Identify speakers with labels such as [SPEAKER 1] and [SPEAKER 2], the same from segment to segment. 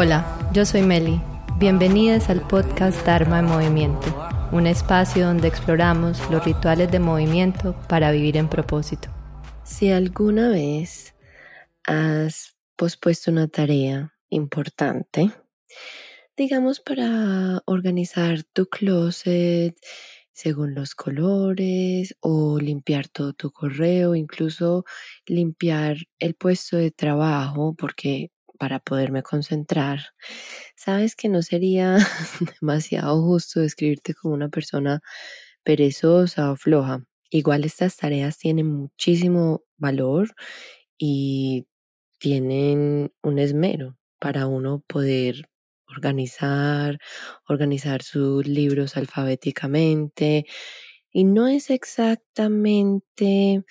[SPEAKER 1] Hola, yo soy Meli. Bienvenidas al podcast Dharma en Movimiento, un espacio donde exploramos los rituales de movimiento para vivir en propósito.
[SPEAKER 2] Si alguna vez has pospuesto una tarea importante, digamos para organizar tu closet según los colores o limpiar todo tu correo, incluso limpiar el puesto de trabajo porque para poderme concentrar. Sabes que no sería demasiado justo describirte como una persona perezosa o floja. Igual estas tareas tienen muchísimo valor y tienen un esmero para uno poder organizar, organizar sus libros alfabéticamente. Y no es exactamente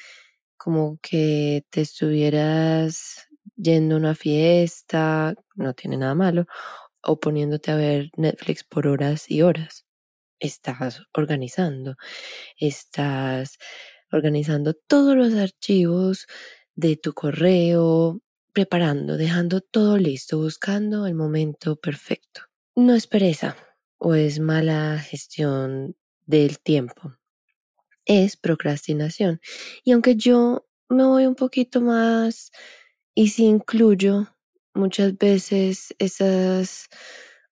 [SPEAKER 2] como que te estuvieras yendo a una fiesta, no tiene nada malo, o poniéndote a ver Netflix por horas y horas. Estás organizando, estás organizando todos los archivos de tu correo, preparando, dejando todo listo, buscando el momento perfecto. No es pereza o es mala gestión del tiempo, es procrastinación. Y aunque yo me voy un poquito más y si incluyo muchas veces esas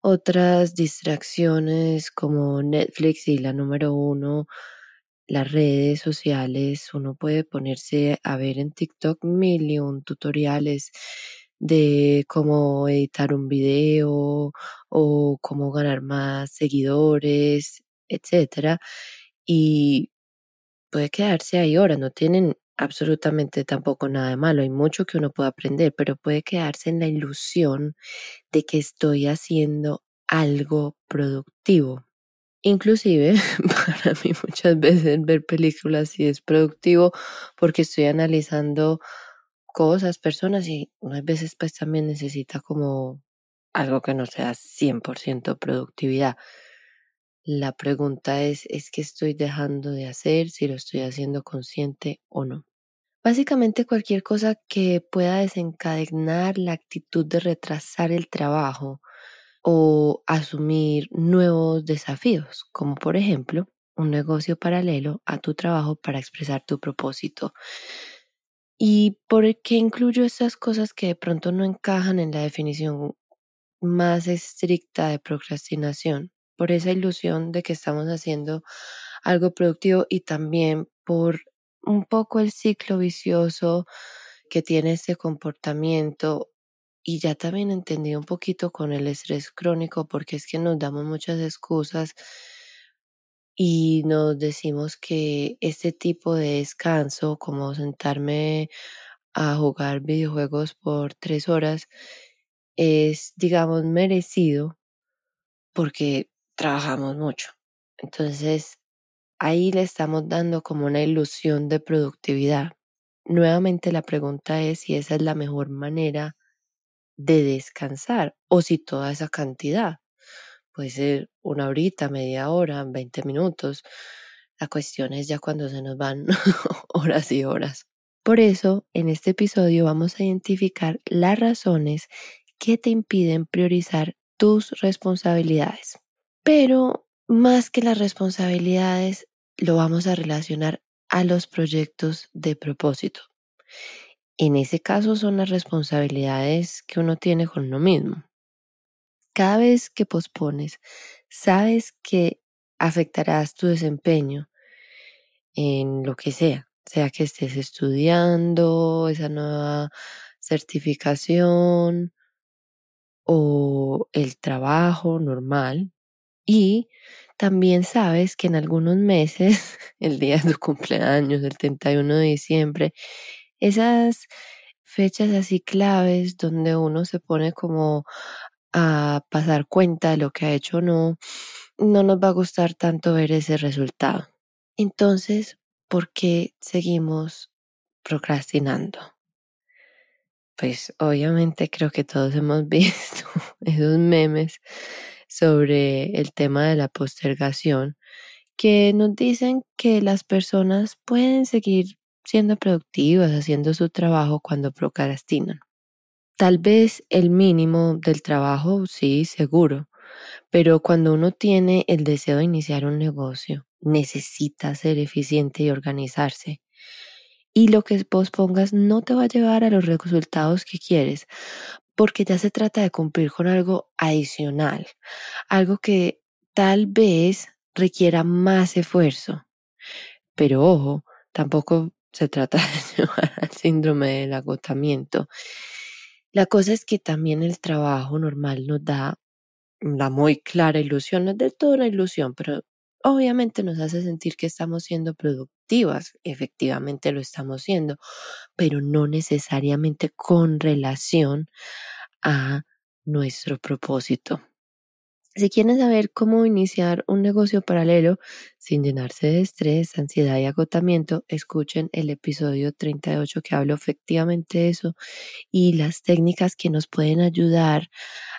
[SPEAKER 2] otras distracciones como Netflix y la número uno, las redes sociales, uno puede ponerse a ver en TikTok mil y un tutoriales de cómo editar un video o cómo ganar más seguidores, etcétera. Y puede quedarse ahí horas, no tienen absolutamente tampoco nada de malo, hay mucho que uno puede aprender, pero puede quedarse en la ilusión de que estoy haciendo algo productivo. Inclusive, para mí muchas veces ver películas sí es productivo porque estoy analizando cosas, personas y unas veces pues también necesita como algo que no sea 100% productividad. La pregunta es, ¿es que estoy dejando de hacer si lo estoy haciendo consciente o no? Básicamente cualquier cosa que pueda desencadenar la actitud de retrasar el trabajo o asumir nuevos desafíos, como por ejemplo un negocio paralelo a tu trabajo para expresar tu propósito. ¿Y por qué incluyo estas cosas que de pronto no encajan en la definición más estricta de procrastinación? por esa ilusión de que estamos haciendo algo productivo y también por un poco el ciclo vicioso que tiene este comportamiento y ya también entendí un poquito con el estrés crónico porque es que nos damos muchas excusas y nos decimos que este tipo de descanso como sentarme a jugar videojuegos por tres horas es digamos merecido porque trabajamos mucho. Entonces, ahí le estamos dando como una ilusión de productividad. Nuevamente la pregunta es si esa es la mejor manera de descansar o si toda esa cantidad puede ser una horita, media hora, 20 minutos. La cuestión es ya cuando se nos van horas y horas. Por eso, en este episodio vamos a identificar las razones que te impiden priorizar tus responsabilidades. Pero más que las responsabilidades, lo vamos a relacionar a los proyectos de propósito. En ese caso son las responsabilidades que uno tiene con uno mismo. Cada vez que pospones, sabes que afectarás tu desempeño en lo que sea, sea que estés estudiando esa nueva certificación o el trabajo normal, y también sabes que en algunos meses, el día de tu cumpleaños, el 31 de diciembre, esas fechas así claves donde uno se pone como a pasar cuenta de lo que ha hecho o no, no nos va a gustar tanto ver ese resultado. Entonces, ¿por qué seguimos procrastinando? Pues obviamente creo que todos hemos visto esos memes sobre el tema de la postergación, que nos dicen que las personas pueden seguir siendo productivas, haciendo su trabajo cuando procrastinan. Tal vez el mínimo del trabajo, sí, seguro, pero cuando uno tiene el deseo de iniciar un negocio, necesita ser eficiente y organizarse. Y lo que pospongas no te va a llevar a los resultados que quieres, porque ya se trata de cumplir con algo adicional, algo que tal vez requiera más esfuerzo. Pero ojo, tampoco se trata de llevar al síndrome del agotamiento. La cosa es que también el trabajo normal nos da la muy clara ilusión, no es del todo una ilusión, pero obviamente nos hace sentir que estamos siendo productivas, efectivamente lo estamos siendo, pero no necesariamente con relación a nuestro propósito. Si quieren saber cómo iniciar un negocio paralelo sin llenarse de estrés, ansiedad y agotamiento, escuchen el episodio 38 que hablo efectivamente de eso y las técnicas que nos pueden ayudar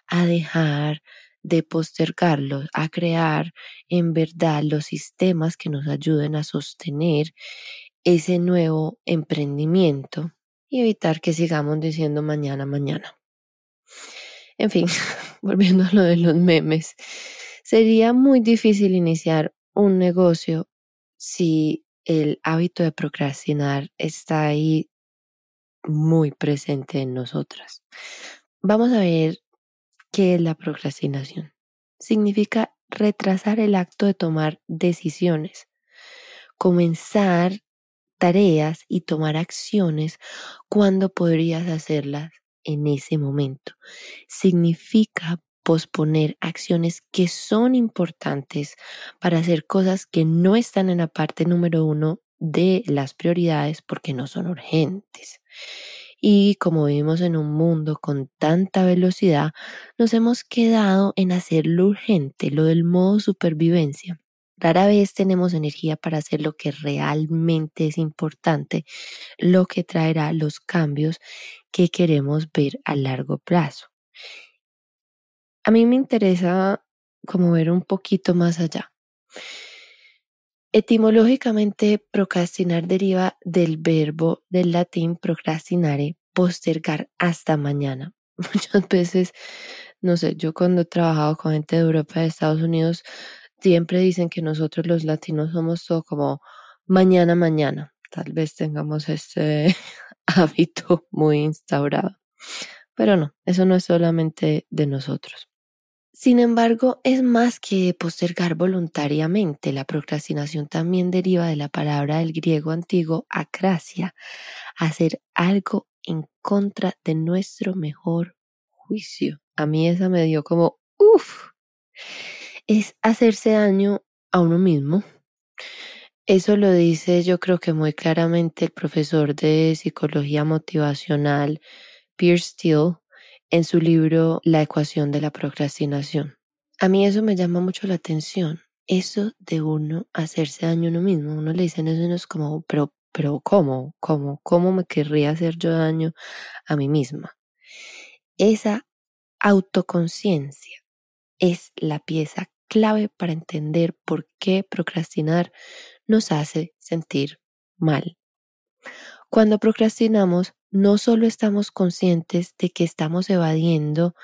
[SPEAKER 2] a dejar de postergarlo, a crear en verdad los sistemas que nos ayuden a sostener ese nuevo emprendimiento y evitar que sigamos diciendo mañana, mañana. En fin, volviendo a lo de los memes, sería muy difícil iniciar un negocio si el hábito de procrastinar está ahí muy presente en nosotras. Vamos a ver qué es la procrastinación. Significa retrasar el acto de tomar decisiones, comenzar tareas y tomar acciones cuando podrías hacerlas en ese momento. Significa posponer acciones que son importantes para hacer cosas que no están en la parte número uno de las prioridades porque no son urgentes. Y como vivimos en un mundo con tanta velocidad, nos hemos quedado en hacer lo urgente, lo del modo supervivencia. Rara vez tenemos energía para hacer lo que realmente es importante, lo que traerá los cambios que queremos ver a largo plazo. A mí me interesa como ver un poquito más allá. Etimológicamente, procrastinar deriva del verbo del latín procrastinare, postergar hasta mañana. Muchas veces, no sé, yo cuando he trabajado con gente de Europa de Estados Unidos, siempre dicen que nosotros los latinos somos todo como mañana, mañana. Tal vez tengamos este hábito muy instaurado. Pero no, eso no es solamente de nosotros. Sin embargo, es más que postergar voluntariamente. La procrastinación también deriva de la palabra del griego antiguo acracia, hacer algo en contra de nuestro mejor juicio. A mí esa me dio como, uff, es hacerse daño a uno mismo. Eso lo dice yo creo que muy claramente el profesor de psicología motivacional Pierce Steele en su libro La ecuación de la procrastinación. A mí eso me llama mucho la atención. Eso de uno hacerse daño a uno mismo. Uno le dicen eso y uno es como, pero, pero ¿cómo? ¿Cómo? ¿Cómo me querría hacer yo daño a mí misma? Esa autoconciencia es la pieza clave para entender por qué procrastinar nos hace sentir mal. Cuando procrastinamos, no solo estamos conscientes de que estamos evadiendo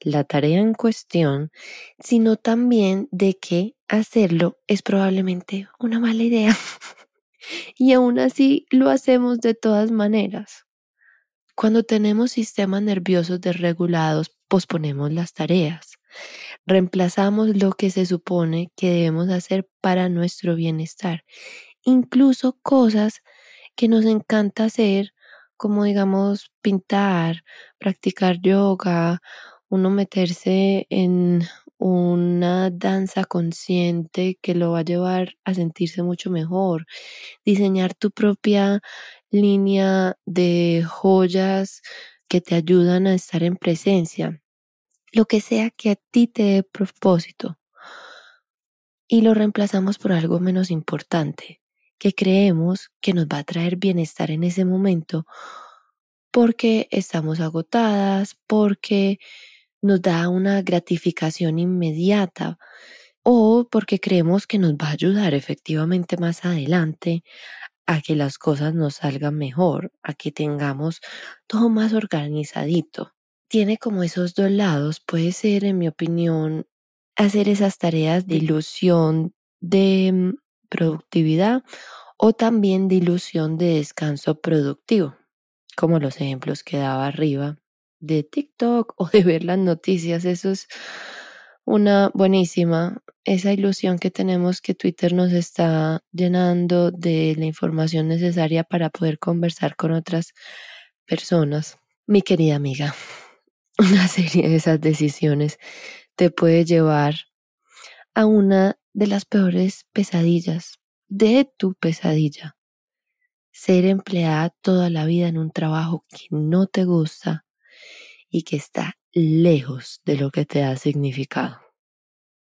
[SPEAKER 2] la tarea en cuestión, sino también de que hacerlo es probablemente una mala idea. y aún así lo hacemos de todas maneras. Cuando tenemos sistemas nerviosos desregulados, posponemos las tareas. Reemplazamos lo que se supone que debemos hacer para nuestro bienestar. Incluso cosas que nos encanta hacer como digamos pintar, practicar yoga, uno meterse en una danza consciente que lo va a llevar a sentirse mucho mejor, diseñar tu propia línea de joyas que te ayudan a estar en presencia, lo que sea que a ti te dé propósito. Y lo reemplazamos por algo menos importante, que creemos que nos va a traer bienestar en ese momento porque estamos agotadas, porque nos da una gratificación inmediata o porque creemos que nos va a ayudar efectivamente más adelante a que las cosas nos salgan mejor, a que tengamos todo más organizadito. tiene como esos dos lados. Puede ser, en mi opinión, hacer esas tareas de ilusión de mm, productividad o también de ilusión de descanso productivo, como los ejemplos que daba arriba de TikTok o de ver las noticias. Eso es una buenísima, esa ilusión que tenemos que Twitter nos está llenando de la información necesaria para poder conversar con otras personas. Mi querida amiga, una serie de esas decisiones te puede llevar a una de las peores pesadillas de tu pesadilla. Ser empleada toda la vida en un trabajo que no te gusta y que está lejos de lo que te ha significado.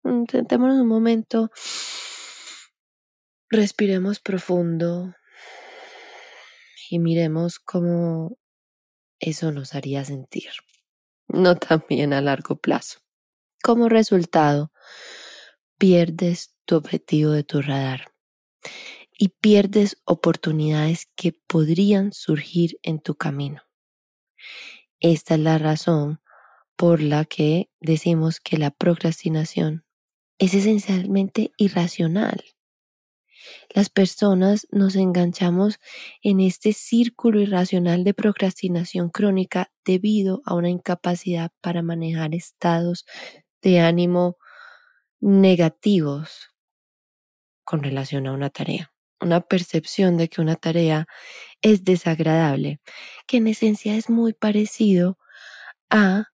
[SPEAKER 2] Mm, sentémonos un momento, respiremos profundo y miremos cómo eso nos haría sentir, no también a largo plazo. Como resultado, pierdes tu objetivo de tu radar y pierdes oportunidades que podrían surgir en tu camino. Esta es la razón por la que decimos que la procrastinación es esencialmente irracional. Las personas nos enganchamos en este círculo irracional de procrastinación crónica debido a una incapacidad para manejar estados de ánimo negativos con relación a una tarea. Una percepción de que una tarea es desagradable, que en esencia es muy parecido a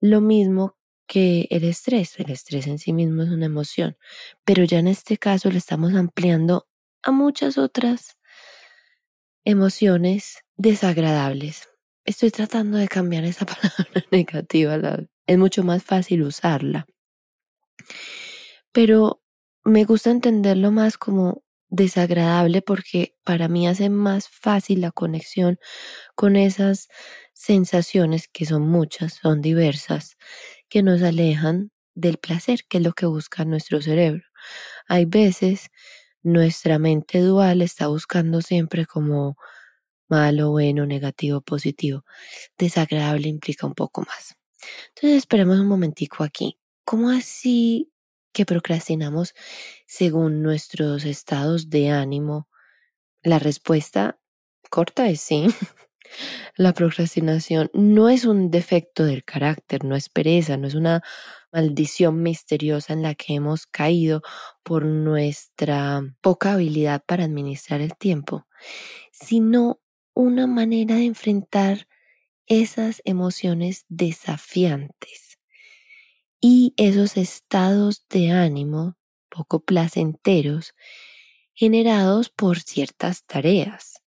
[SPEAKER 2] lo mismo que el estrés. El estrés en sí mismo es una emoción, pero ya en este caso le estamos ampliando a muchas otras emociones desagradables. Estoy tratando de cambiar esa palabra negativa, es mucho más fácil usarla. Pero me gusta entenderlo más como desagradable porque para mí hace más fácil la conexión con esas sensaciones que son muchas, son diversas, que nos alejan del placer, que es lo que busca nuestro cerebro. Hay veces nuestra mente dual está buscando siempre como malo, bueno, negativo, positivo. Desagradable implica un poco más. Entonces esperemos un momentico aquí. ¿Cómo así que procrastinamos según nuestros estados de ánimo? La respuesta corta es sí. La procrastinación no es un defecto del carácter, no es pereza, no es una maldición misteriosa en la que hemos caído por nuestra poca habilidad para administrar el tiempo, sino una manera de enfrentar esas emociones desafiantes y esos estados de ánimo poco placenteros generados por ciertas tareas.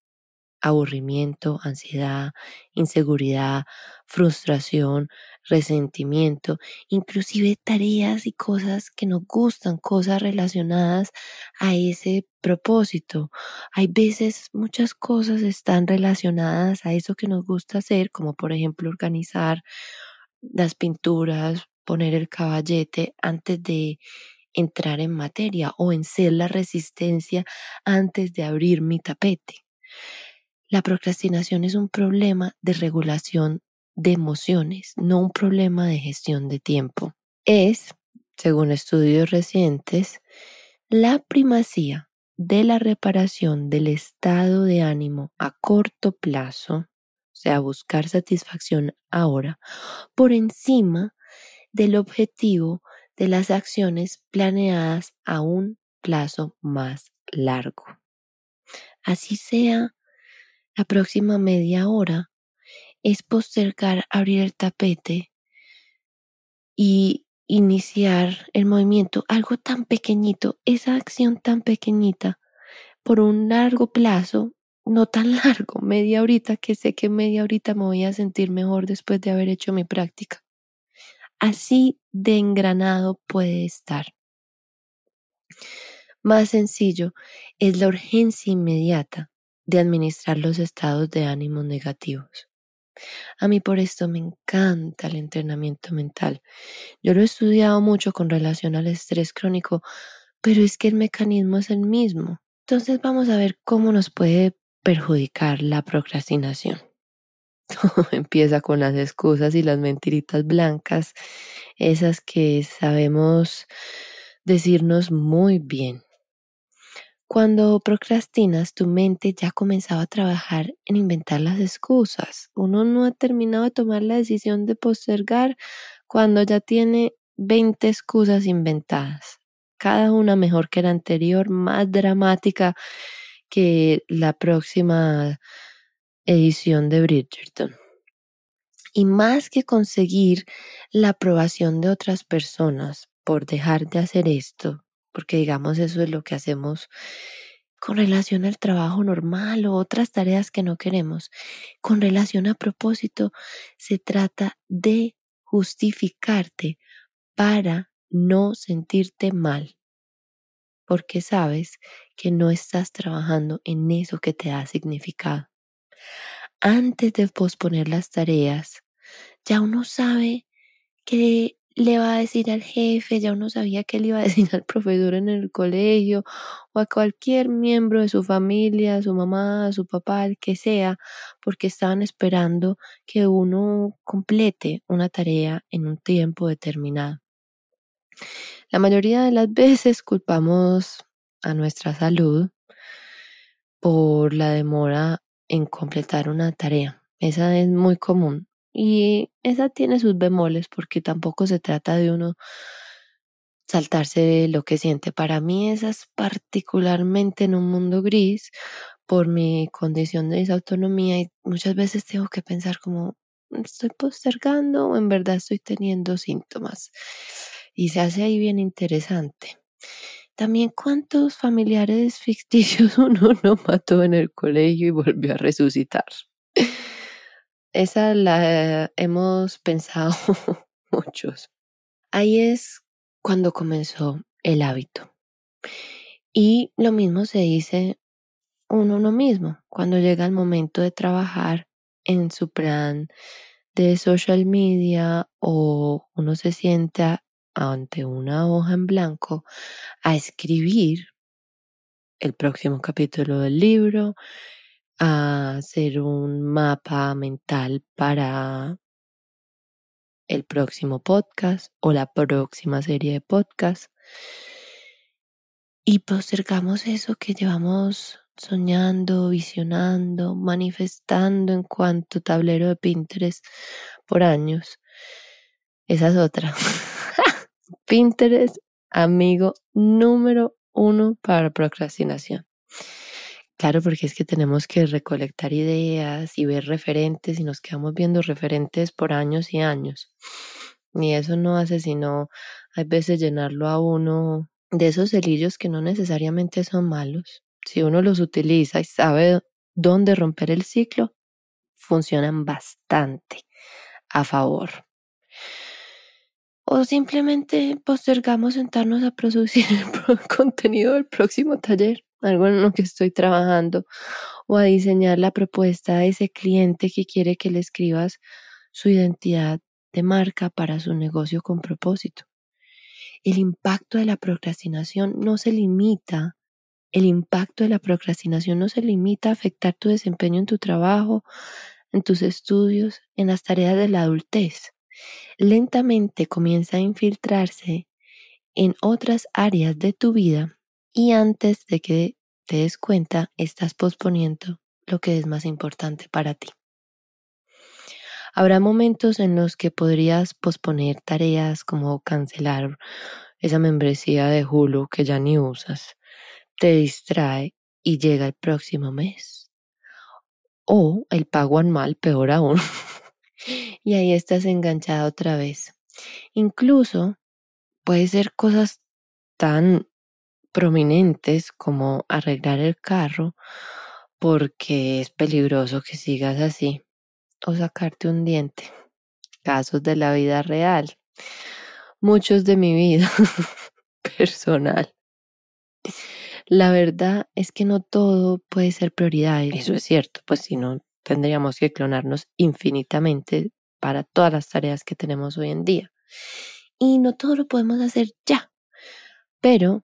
[SPEAKER 2] Aburrimiento, ansiedad, inseguridad, frustración, resentimiento, inclusive tareas y cosas que nos gustan, cosas relacionadas a ese propósito. Hay veces muchas cosas están relacionadas a eso que nos gusta hacer, como por ejemplo organizar las pinturas, poner el caballete antes de entrar en materia o en ser la resistencia antes de abrir mi tapete. La procrastinación es un problema de regulación de emociones, no un problema de gestión de tiempo. Es, según estudios recientes, la primacía de la reparación del estado de ánimo a corto plazo, o sea, buscar satisfacción ahora, por encima del objetivo de las acciones planeadas a un plazo más largo. Así sea, la próxima media hora es postergar abrir el tapete y iniciar el movimiento, algo tan pequeñito, esa acción tan pequeñita, por un largo plazo, no tan largo, media horita, que sé que media horita me voy a sentir mejor después de haber hecho mi práctica. Así de engranado puede estar. Más sencillo es la urgencia inmediata de administrar los estados de ánimo negativos. A mí por esto me encanta el entrenamiento mental. Yo lo he estudiado mucho con relación al estrés crónico, pero es que el mecanismo es el mismo. Entonces vamos a ver cómo nos puede perjudicar la procrastinación. Empieza con las excusas y las mentiritas blancas, esas que sabemos decirnos muy bien. Cuando procrastinas, tu mente ya ha comenzado a trabajar en inventar las excusas. Uno no ha terminado de tomar la decisión de postergar cuando ya tiene 20 excusas inventadas, cada una mejor que la anterior, más dramática que la próxima edición de Bridgerton. Y más que conseguir la aprobación de otras personas por dejar de hacer esto, porque digamos eso es lo que hacemos con relación al trabajo normal o otras tareas que no queremos. Con relación a propósito, se trata de justificarte para no sentirte mal, porque sabes que no estás trabajando en eso que te ha significado. Antes de posponer las tareas, ya uno sabe que le va a decir al jefe, ya uno sabía que le iba a decir al profesor en el colegio o a cualquier miembro de su familia, su mamá, su papá, el que sea, porque estaban esperando que uno complete una tarea en un tiempo determinado. La mayoría de las veces culpamos a nuestra salud por la demora en completar una tarea. Esa es muy común. Y esa tiene sus bemoles porque tampoco se trata de uno saltarse lo que siente. Para mí esa es particularmente en un mundo gris por mi condición de disautonomía y muchas veces tengo que pensar como estoy postergando o en verdad estoy teniendo síntomas. Y se hace ahí bien interesante. También cuántos familiares ficticios uno no mató en el colegio y volvió a resucitar. Esa la hemos pensado muchos. Ahí es cuando comenzó el hábito. Y lo mismo se dice uno mismo cuando llega el momento de trabajar en su plan de social media o uno se sienta ante una hoja en blanco a escribir el próximo capítulo del libro, a hacer un mapa mental para el próximo podcast o la próxima serie de podcast. Y postergamos eso que llevamos soñando, visionando, manifestando en cuanto tablero de Pinterest por años. Esa es otra. Pinterest, amigo número uno para procrastinación. Claro, porque es que tenemos que recolectar ideas y ver referentes y nos quedamos viendo referentes por años y años. Y eso no hace sino, hay veces, llenarlo a uno de esos celillos que no necesariamente son malos. Si uno los utiliza y sabe dónde romper el ciclo, funcionan bastante a favor. O simplemente postergamos sentarnos a producir el contenido del próximo taller algo en lo que estoy trabajando, o a diseñar la propuesta a ese cliente que quiere que le escribas su identidad de marca para su negocio con propósito. El impacto de la procrastinación no se limita, el impacto de la procrastinación no se limita a afectar tu desempeño en tu trabajo, en tus estudios, en las tareas de la adultez. Lentamente comienza a infiltrarse en otras áreas de tu vida y antes de que te des cuenta, estás posponiendo lo que es más importante para ti. Habrá momentos en los que podrías posponer tareas como cancelar esa membresía de Hulu que ya ni usas, te distrae y llega el próximo mes. O el pago anual, peor aún. y ahí estás enganchada otra vez. Incluso puede ser cosas tan prominentes como arreglar el carro porque es peligroso que sigas así o sacarte un diente. Casos de la vida real. Muchos de mi vida personal. La verdad es que no todo puede ser prioridad. Eso es cierto, pues si no tendríamos que clonarnos infinitamente para todas las tareas que tenemos hoy en día. Y no todo lo podemos hacer ya. Pero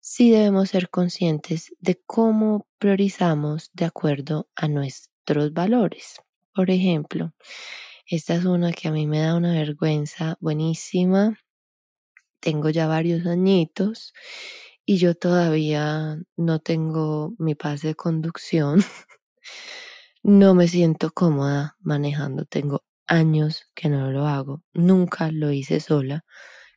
[SPEAKER 2] sí debemos ser conscientes de cómo priorizamos de acuerdo a nuestros valores. Por ejemplo, esta es una que a mí me da una vergüenza buenísima. Tengo ya varios añitos y yo todavía no tengo mi pase de conducción. no me siento cómoda manejando. Tengo años que no lo hago. Nunca lo hice sola.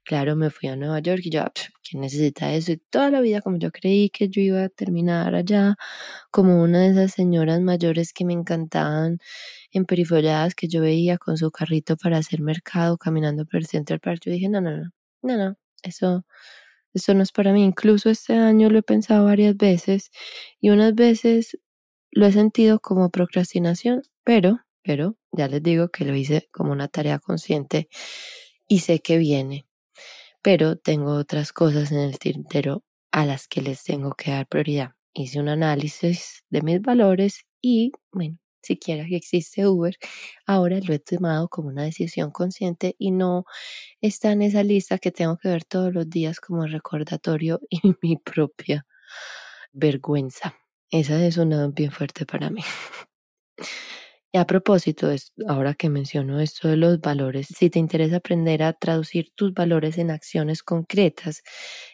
[SPEAKER 2] Claro, me fui a Nueva York y yo, ¿quién necesita eso? Y toda la vida como yo creí que yo iba a terminar allá, como una de esas señoras mayores que me encantaban, emperifolladas que yo veía con su carrito para hacer mercado, caminando por el Central Park. Yo dije, no, no, no, no, no, eso, eso no es para mí. Incluso este año lo he pensado varias veces y unas veces lo he sentido como procrastinación, pero, pero ya les digo que lo hice como una tarea consciente y sé que viene pero tengo otras cosas en el tintero a las que les tengo que dar prioridad. Hice un análisis de mis valores y, bueno, siquiera que existe Uber, ahora lo he tomado como una decisión consciente y no está en esa lista que tengo que ver todos los días como recordatorio y mi propia vergüenza. Esa es una bien fuerte para mí. Y a propósito, ahora que menciono esto de los valores, si te interesa aprender a traducir tus valores en acciones concretas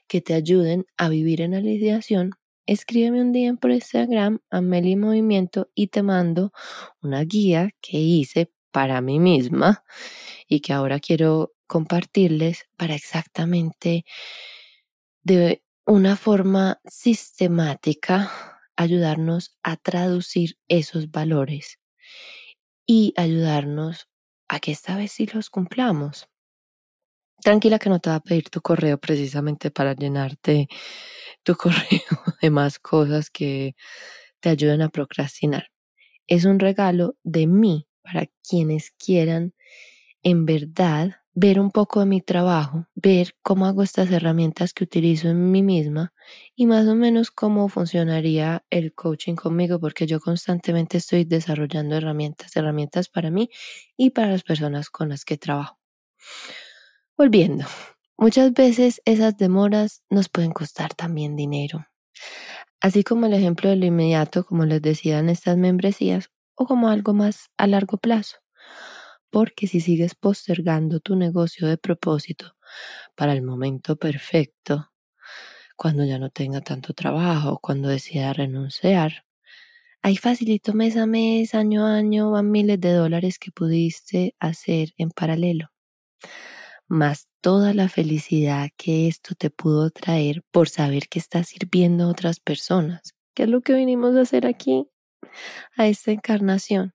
[SPEAKER 2] que te ayuden a vivir en alineación, escríbeme un día por Instagram a Meli Movimiento y te mando una guía que hice para mí misma y que ahora quiero compartirles para exactamente de una forma sistemática ayudarnos a traducir esos valores y ayudarnos a que esta vez sí los cumplamos. Tranquila que no te va a pedir tu correo precisamente para llenarte tu correo de más cosas que te ayuden a procrastinar. Es un regalo de mí para quienes quieran en verdad ver un poco de mi trabajo, ver cómo hago estas herramientas que utilizo en mí misma y más o menos cómo funcionaría el coaching conmigo, porque yo constantemente estoy desarrollando herramientas, herramientas para mí y para las personas con las que trabajo. Volviendo, muchas veces esas demoras nos pueden costar también dinero. Así como el ejemplo de lo inmediato, como les decía en estas membresías, o como algo más a largo plazo porque si sigues postergando tu negocio de propósito para el momento perfecto, cuando ya no tenga tanto trabajo, cuando decida renunciar, ahí facilito mes a mes, año a año, van miles de dólares que pudiste hacer en paralelo. Más toda la felicidad que esto te pudo traer por saber que estás sirviendo a otras personas, que es lo que vinimos a hacer aquí, a esta encarnación.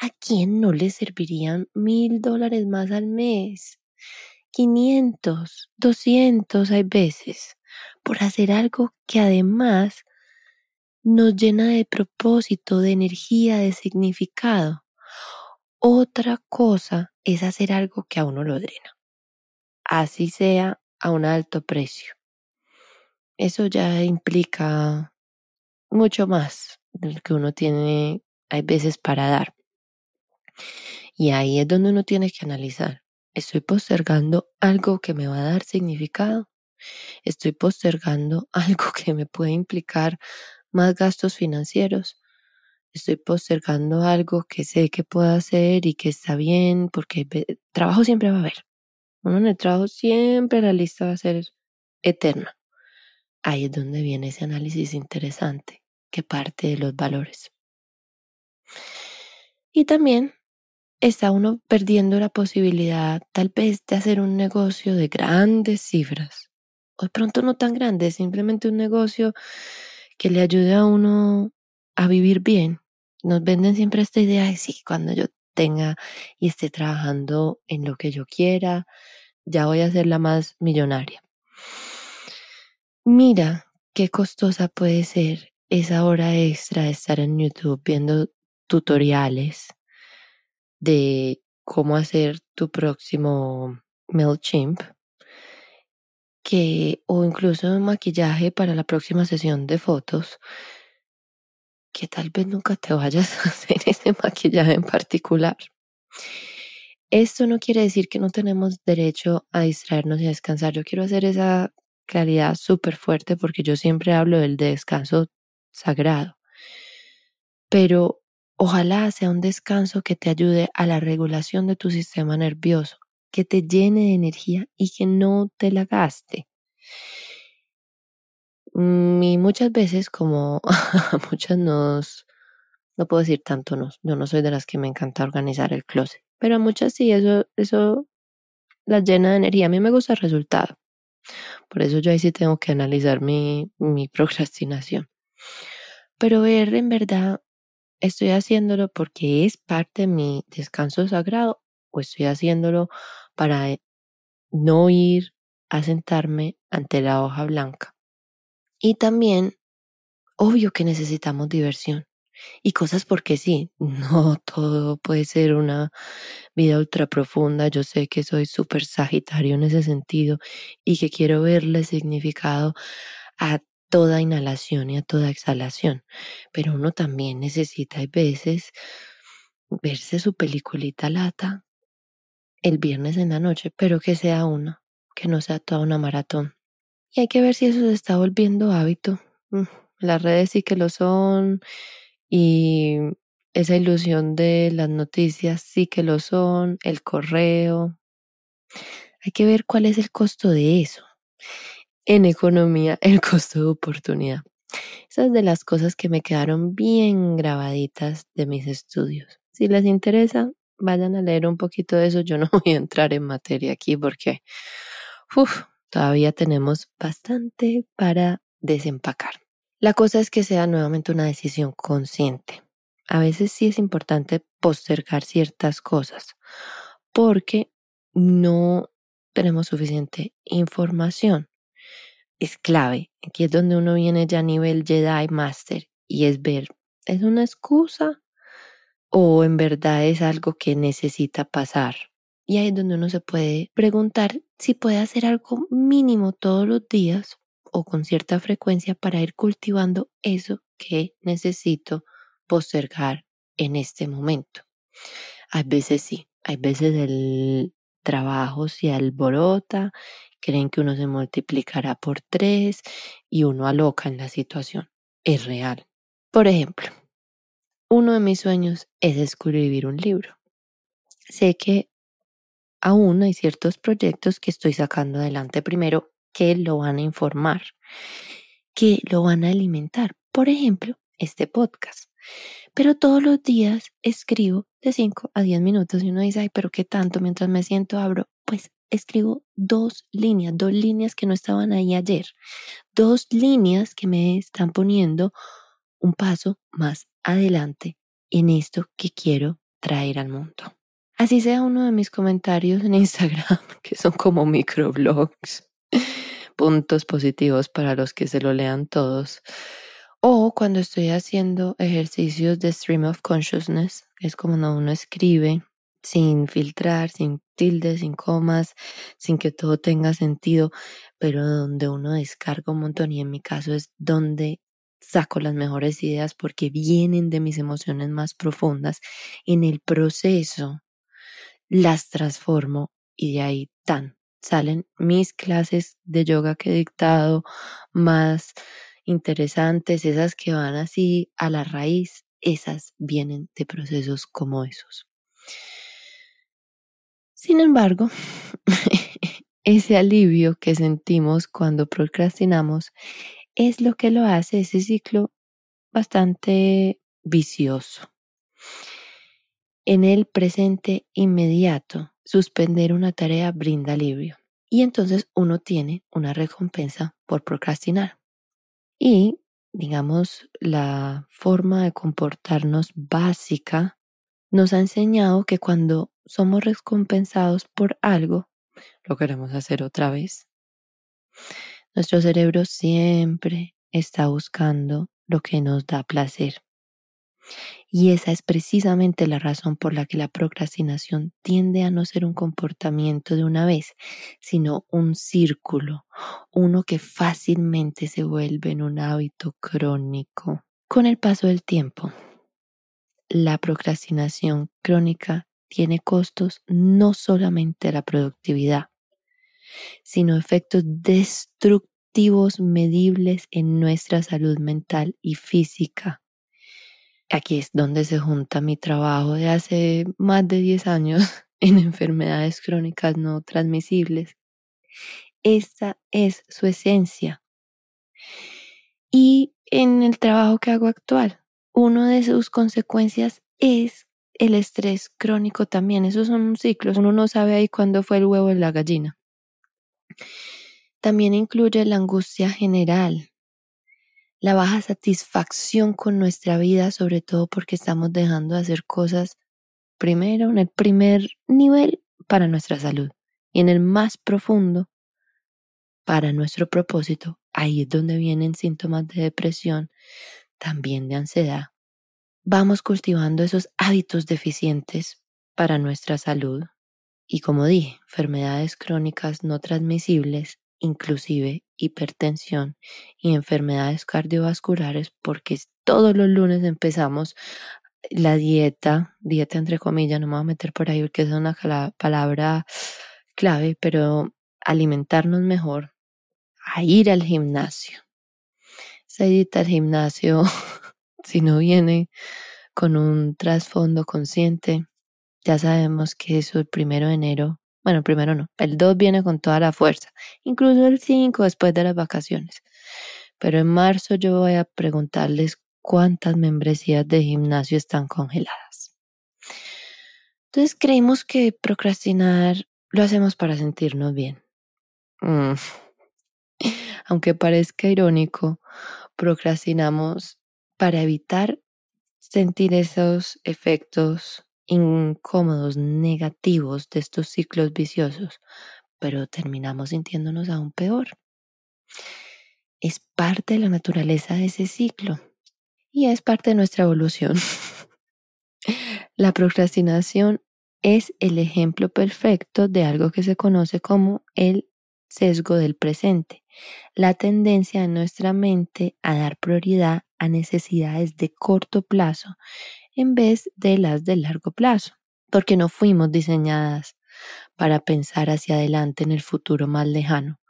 [SPEAKER 2] ¿A quién no le servirían mil dólares más al mes? 500, 200 hay veces, por hacer algo que además nos llena de propósito, de energía, de significado. Otra cosa es hacer algo que a uno lo drena, así sea a un alto precio. Eso ya implica mucho más del que uno tiene hay veces para dar. Y ahí es donde uno tiene que analizar. ¿Estoy postergando algo que me va a dar significado? ¿Estoy postergando algo que me puede implicar más gastos financieros? ¿Estoy postergando algo que sé que puedo hacer y que está bien? Porque trabajo siempre va a haber. Uno en el trabajo siempre la lista va a ser eterna. Ahí es donde viene ese análisis interesante que parte de los valores. Y también está uno perdiendo la posibilidad tal vez de hacer un negocio de grandes cifras. O de pronto no tan grande, simplemente un negocio que le ayude a uno a vivir bien. Nos venden siempre esta idea de sí, cuando yo tenga y esté trabajando en lo que yo quiera, ya voy a ser la más millonaria. Mira qué costosa puede ser esa hora extra de estar en YouTube viendo tutoriales de cómo hacer tu próximo MailChimp que o incluso un maquillaje para la próxima sesión de fotos que tal vez nunca te vayas a hacer ese maquillaje en particular. Esto no quiere decir que no tenemos derecho a distraernos y a descansar. Yo quiero hacer esa claridad súper fuerte porque yo siempre hablo del descanso sagrado. Pero Ojalá sea un descanso que te ayude a la regulación de tu sistema nervioso, que te llene de energía y que no te la gaste. Mm, y muchas veces, como muchas nos, no puedo decir tanto no, yo no soy de las que me encanta organizar el closet, pero a muchas sí, eso, eso las llena de energía. A mí me gusta el resultado. Por eso yo ahí sí tengo que analizar mi, mi procrastinación. Pero ver en verdad ¿Estoy haciéndolo porque es parte de mi descanso sagrado o estoy haciéndolo para eh, no ir a sentarme ante la hoja blanca? Y también, obvio que necesitamos diversión y cosas porque sí, no todo puede ser una vida ultra profunda. Yo sé que soy súper sagitario en ese sentido y que quiero verle significado a toda inhalación y a toda exhalación, pero uno también necesita a veces verse su peliculita lata el viernes en la noche, pero que sea una, que no sea toda una maratón. Y hay que ver si eso se está volviendo hábito. Mm, las redes sí que lo son y esa ilusión de las noticias sí que lo son, el correo. Hay que ver cuál es el costo de eso en economía el costo de oportunidad. Esas de las cosas que me quedaron bien grabaditas de mis estudios. Si les interesa, vayan a leer un poquito de eso. Yo no voy a entrar en materia aquí porque todavía tenemos bastante para desempacar. La cosa es que sea nuevamente una decisión consciente. A veces sí es importante postergar ciertas cosas porque no tenemos suficiente información es clave. Aquí es donde uno viene ya a nivel Jedi Master y es ver, ¿es una excusa o en verdad es algo que necesita pasar? Y ahí es donde uno se puede preguntar si puede hacer algo mínimo todos los días o con cierta frecuencia para ir cultivando eso que necesito postergar en este momento. Hay veces sí, hay veces el trabajo se alborota creen que uno se multiplicará por tres y uno aloca en la situación. Es real. Por ejemplo, uno de mis sueños es escribir un libro. Sé que aún hay ciertos proyectos que estoy sacando adelante primero que lo van a informar, que lo van a alimentar. Por ejemplo, este podcast. Pero todos los días escribo de 5 a 10 minutos y uno dice, ay, pero qué tanto mientras me siento abro. Pues escribo dos líneas, dos líneas que no estaban ahí ayer, dos líneas que me están poniendo un paso más adelante en esto que quiero traer al mundo. Así sea uno de mis comentarios en Instagram, que son como microblogs, puntos positivos para los que se lo lean todos. O cuando estoy haciendo ejercicios de stream of consciousness, es como uno escribe sin filtrar, sin tildes, sin comas, sin que todo tenga sentido, pero donde uno descarga un montón y en mi caso es donde saco las mejores ideas porque vienen de mis emociones más profundas. En el proceso las transformo y de ahí tan salen mis clases de yoga que he dictado más interesantes, esas que van así a la raíz, esas vienen de procesos como esos. Sin embargo, ese alivio que sentimos cuando procrastinamos es lo que lo hace ese ciclo bastante vicioso. En el presente inmediato, suspender una tarea brinda alivio y entonces uno tiene una recompensa por procrastinar. Y, digamos, la forma de comportarnos básica nos ha enseñado que cuando somos recompensados por algo, lo queremos hacer otra vez. Nuestro cerebro siempre está buscando lo que nos da placer. Y esa es precisamente la razón por la que la procrastinación tiende a no ser un comportamiento de una vez, sino un círculo, uno que fácilmente se vuelve en un hábito crónico. Con el paso del tiempo, la procrastinación crónica tiene costos no solamente a la productividad, sino efectos destructivos medibles en nuestra salud mental y física. aquí es donde se junta mi trabajo de hace más de 10 años en enfermedades crónicas no transmisibles. Esta es su esencia. Y en el trabajo que hago actual, una de sus consecuencias es el estrés crónico también. Esos son ciclos. Uno no sabe ahí cuándo fue el huevo de la gallina. También incluye la angustia general, la baja satisfacción con nuestra vida, sobre todo porque estamos dejando de hacer cosas primero en el primer nivel para nuestra salud y en el más profundo para nuestro propósito. Ahí es donde vienen síntomas de depresión, también de ansiedad. Vamos cultivando esos hábitos deficientes para nuestra salud y como dije, enfermedades crónicas no transmisibles, inclusive hipertensión y enfermedades cardiovasculares, porque todos los lunes empezamos la dieta, dieta entre comillas, no me voy a meter por ahí porque es una palabra clave, pero alimentarnos mejor, a ir al gimnasio. Esa al gimnasio, si no viene con un trasfondo consciente, ya sabemos que eso el primero de enero, bueno, el primero no, el 2 viene con toda la fuerza, incluso el 5 después de las vacaciones. Pero en marzo yo voy a preguntarles cuántas membresías de gimnasio están congeladas. Entonces creemos que procrastinar lo hacemos para sentirnos bien. Mm. Aunque parezca irónico, procrastinamos para evitar sentir esos efectos incómodos, negativos de estos ciclos viciosos, pero terminamos sintiéndonos aún peor. Es parte de la naturaleza de ese ciclo y es parte de nuestra evolución. la procrastinación es el ejemplo perfecto de algo que se conoce como el sesgo del presente, la tendencia en nuestra mente a dar prioridad a necesidades de corto plazo en vez de las de largo plazo, porque no fuimos diseñadas para pensar hacia adelante en el futuro más lejano,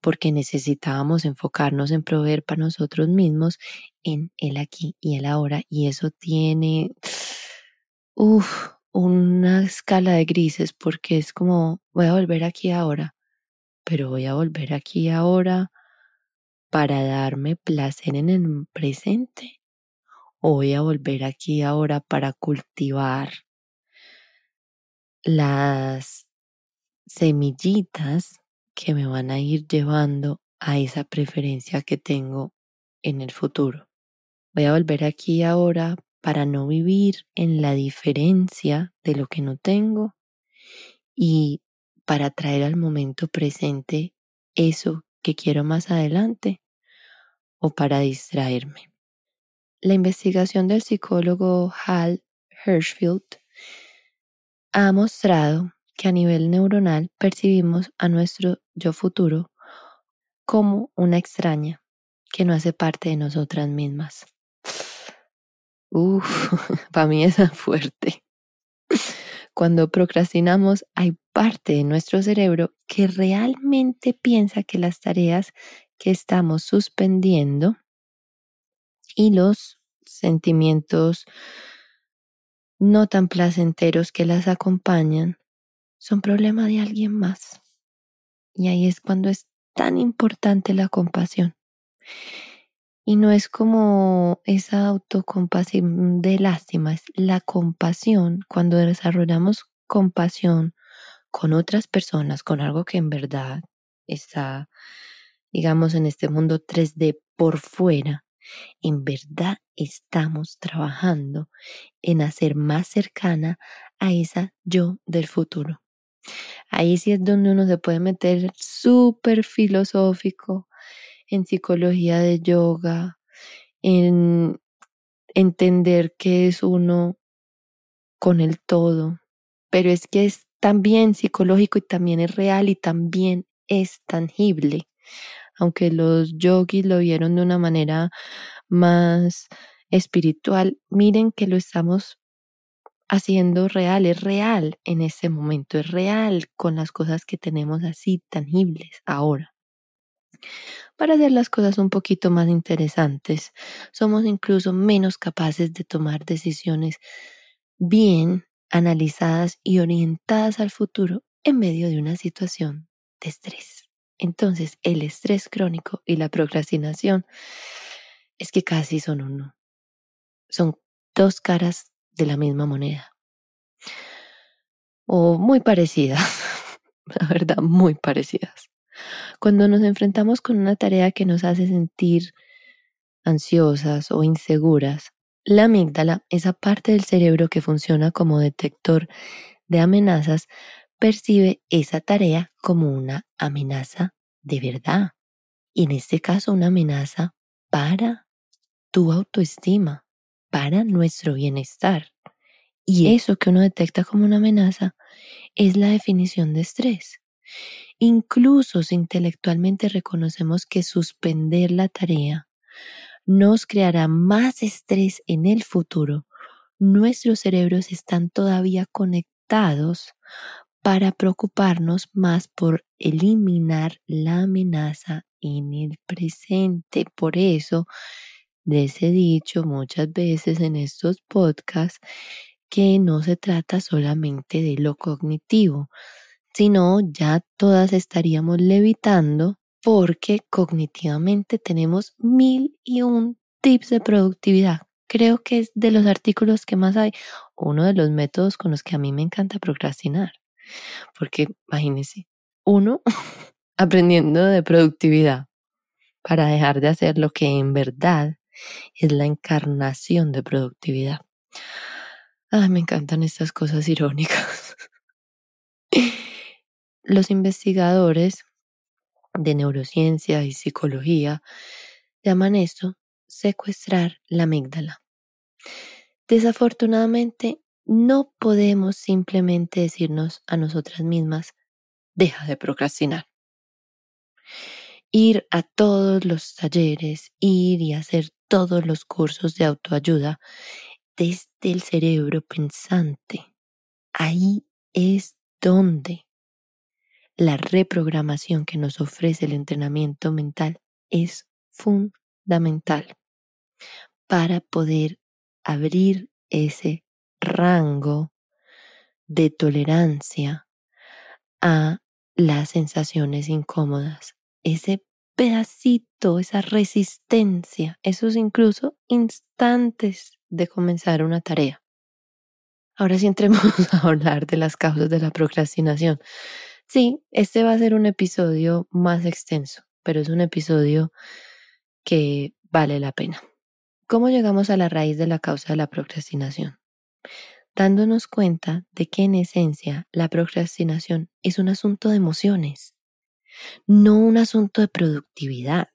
[SPEAKER 2] porque necesitábamos enfocarnos en proveer para nosotros mismos en el aquí y el ahora, y eso tiene uf, una escala de grises, porque es como voy a volver aquí ahora, pero voy a volver aquí ahora para darme placer en el presente voy a volver aquí ahora para cultivar las semillitas que me van a ir llevando a esa preferencia que tengo en el futuro. Voy a volver aquí ahora para no vivir en la diferencia de lo que no tengo y para traer al momento presente eso que quiero más adelante o para distraerme. La investigación del psicólogo Hal Hirschfield ha mostrado que a nivel neuronal percibimos a nuestro yo futuro como una extraña que no hace parte de nosotras mismas. Uf, para mí es fuerte. Cuando procrastinamos hay parte de nuestro cerebro que realmente piensa que las tareas que estamos suspendiendo y los sentimientos no tan placenteros que las acompañan son problema de alguien más. Y ahí es cuando es tan importante la compasión. Y no es como esa autocompasión de lástima, es la compasión. Cuando desarrollamos compasión con otras personas, con algo que en verdad está, digamos, en este mundo 3D por fuera, en verdad estamos trabajando en hacer más cercana a esa yo del futuro. Ahí sí es donde uno se puede meter súper filosófico en psicología de yoga, en entender qué es uno con el todo, pero es que es también psicológico y también es real y también es tangible aunque los yogis lo vieron de una manera más espiritual, miren que lo estamos haciendo real, es real en ese momento, es real con las cosas que tenemos así tangibles ahora. Para hacer las cosas un poquito más interesantes, somos incluso menos capaces de tomar decisiones bien analizadas y orientadas al futuro en medio de una situación de estrés. Entonces, el estrés crónico y la procrastinación es que casi son uno. Son dos caras de la misma moneda. O muy parecidas, la verdad, muy parecidas. Cuando nos enfrentamos con una tarea que nos hace sentir ansiosas o inseguras, la amígdala, esa parte del cerebro que funciona como detector de amenazas, percibe esa tarea como una amenaza de verdad. Y en este caso una amenaza para tu autoestima, para nuestro bienestar. Y eso que uno detecta como una amenaza es la definición de estrés. Incluso si intelectualmente reconocemos que suspender la tarea nos creará más estrés en el futuro, nuestros cerebros están todavía conectados para preocuparnos más por eliminar la amenaza en el presente. Por eso les he dicho muchas veces en estos podcasts que no se trata solamente de lo cognitivo, sino ya todas estaríamos levitando porque cognitivamente tenemos mil y un tips de productividad. Creo que es de los artículos que más hay, uno de los métodos con los que a mí me encanta procrastinar. Porque imagínense, uno aprendiendo de productividad para dejar de hacer lo que en verdad es la encarnación de productividad. Ay, me encantan estas cosas irónicas. Los investigadores de neurociencia y psicología llaman esto secuestrar la amígdala. Desafortunadamente, no podemos simplemente decirnos a nosotras mismas, deja de procrastinar. Ir a todos los talleres, ir y hacer todos los cursos de autoayuda desde el cerebro pensante. Ahí es donde la reprogramación que nos ofrece el entrenamiento mental es fundamental para poder abrir ese rango de tolerancia a las sensaciones incómodas, ese pedacito, esa resistencia, esos incluso instantes de comenzar una tarea. Ahora sí entremos a hablar de las causas de la procrastinación. Sí, este va a ser un episodio más extenso, pero es un episodio que vale la pena. ¿Cómo llegamos a la raíz de la causa de la procrastinación? Dándonos cuenta de que en esencia la procrastinación es un asunto de emociones, no un asunto de productividad.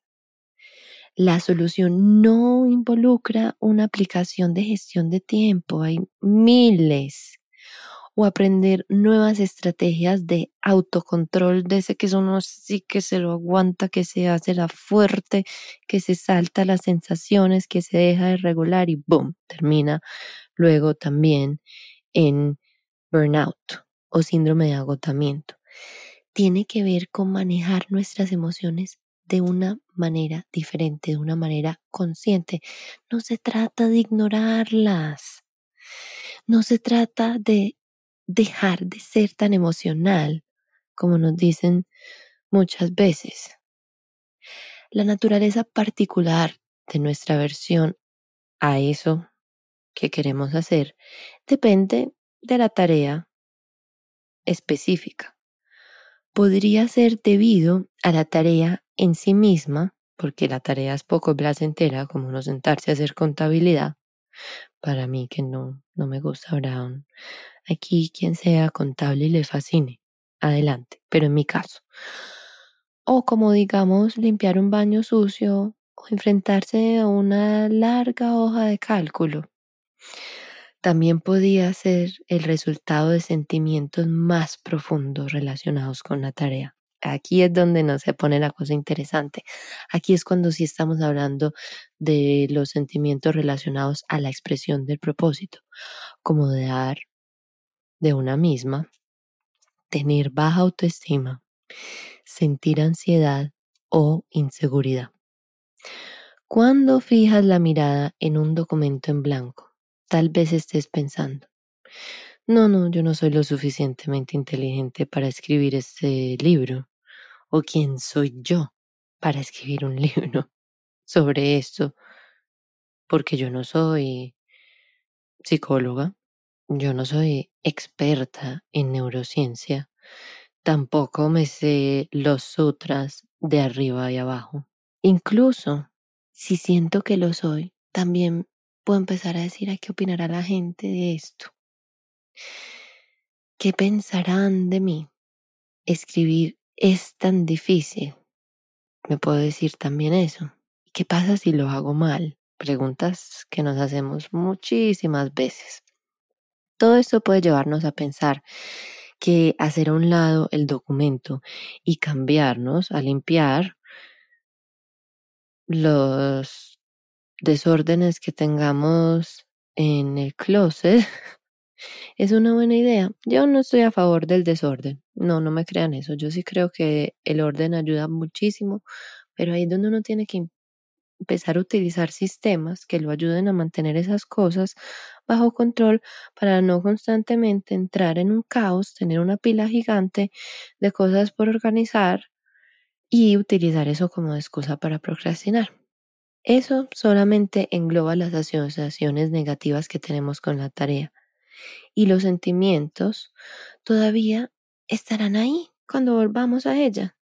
[SPEAKER 2] La solución no involucra una aplicación de gestión de tiempo, hay miles o aprender nuevas estrategias de autocontrol de ese que uno sí que se lo aguanta, que se hace la fuerte, que se salta las sensaciones, que se deja de regular y boom, termina luego también en burnout o síndrome de agotamiento. Tiene que ver con manejar nuestras emociones de una manera diferente, de una manera consciente. No se trata de ignorarlas. No se trata de dejar de ser tan emocional como nos dicen muchas veces. La naturaleza particular de nuestra versión a eso que queremos hacer depende de la tarea específica. Podría ser debido a la tarea en sí misma, porque la tarea es poco placentera, como no sentarse a hacer contabilidad. Para mí que no, no me gusta Brown, Aquí quien sea contable y le fascine, adelante, pero en mi caso. O como digamos limpiar un baño sucio o enfrentarse a una larga hoja de cálculo. También podía ser el resultado de sentimientos más profundos relacionados con la tarea. Aquí es donde no se pone la cosa interesante. Aquí es cuando sí estamos hablando de los sentimientos relacionados a la expresión del propósito, como de dar de una misma, tener baja autoestima, sentir ansiedad o inseguridad. Cuando fijas la mirada en un documento en blanco, tal vez estés pensando, no, no, yo no soy lo suficientemente inteligente para escribir este libro. ¿O quién soy yo para escribir un libro sobre esto? Porque yo no soy psicóloga, yo no soy experta en neurociencia, tampoco me sé los sutras de arriba y abajo. Incluso si siento que lo soy, también puedo empezar a decir a qué opinará la gente de esto. ¿Qué pensarán de mí? Escribir es tan difícil. Me puedo decir también eso. ¿Qué pasa si lo hago mal? Preguntas que nos hacemos muchísimas veces. Todo esto puede llevarnos a pensar que hacer a un lado el documento y cambiarnos a limpiar los desórdenes que tengamos en el closet es una buena idea. Yo no estoy a favor del desorden. No, no me crean eso. Yo sí creo que el orden ayuda muchísimo, pero ahí es donde uno tiene que empezar a utilizar sistemas que lo ayuden a mantener esas cosas bajo control para no constantemente entrar en un caos, tener una pila gigante de cosas por organizar y utilizar eso como excusa para procrastinar. Eso solamente engloba las asociaciones negativas que tenemos con la tarea y los sentimientos todavía estarán ahí cuando volvamos a ella.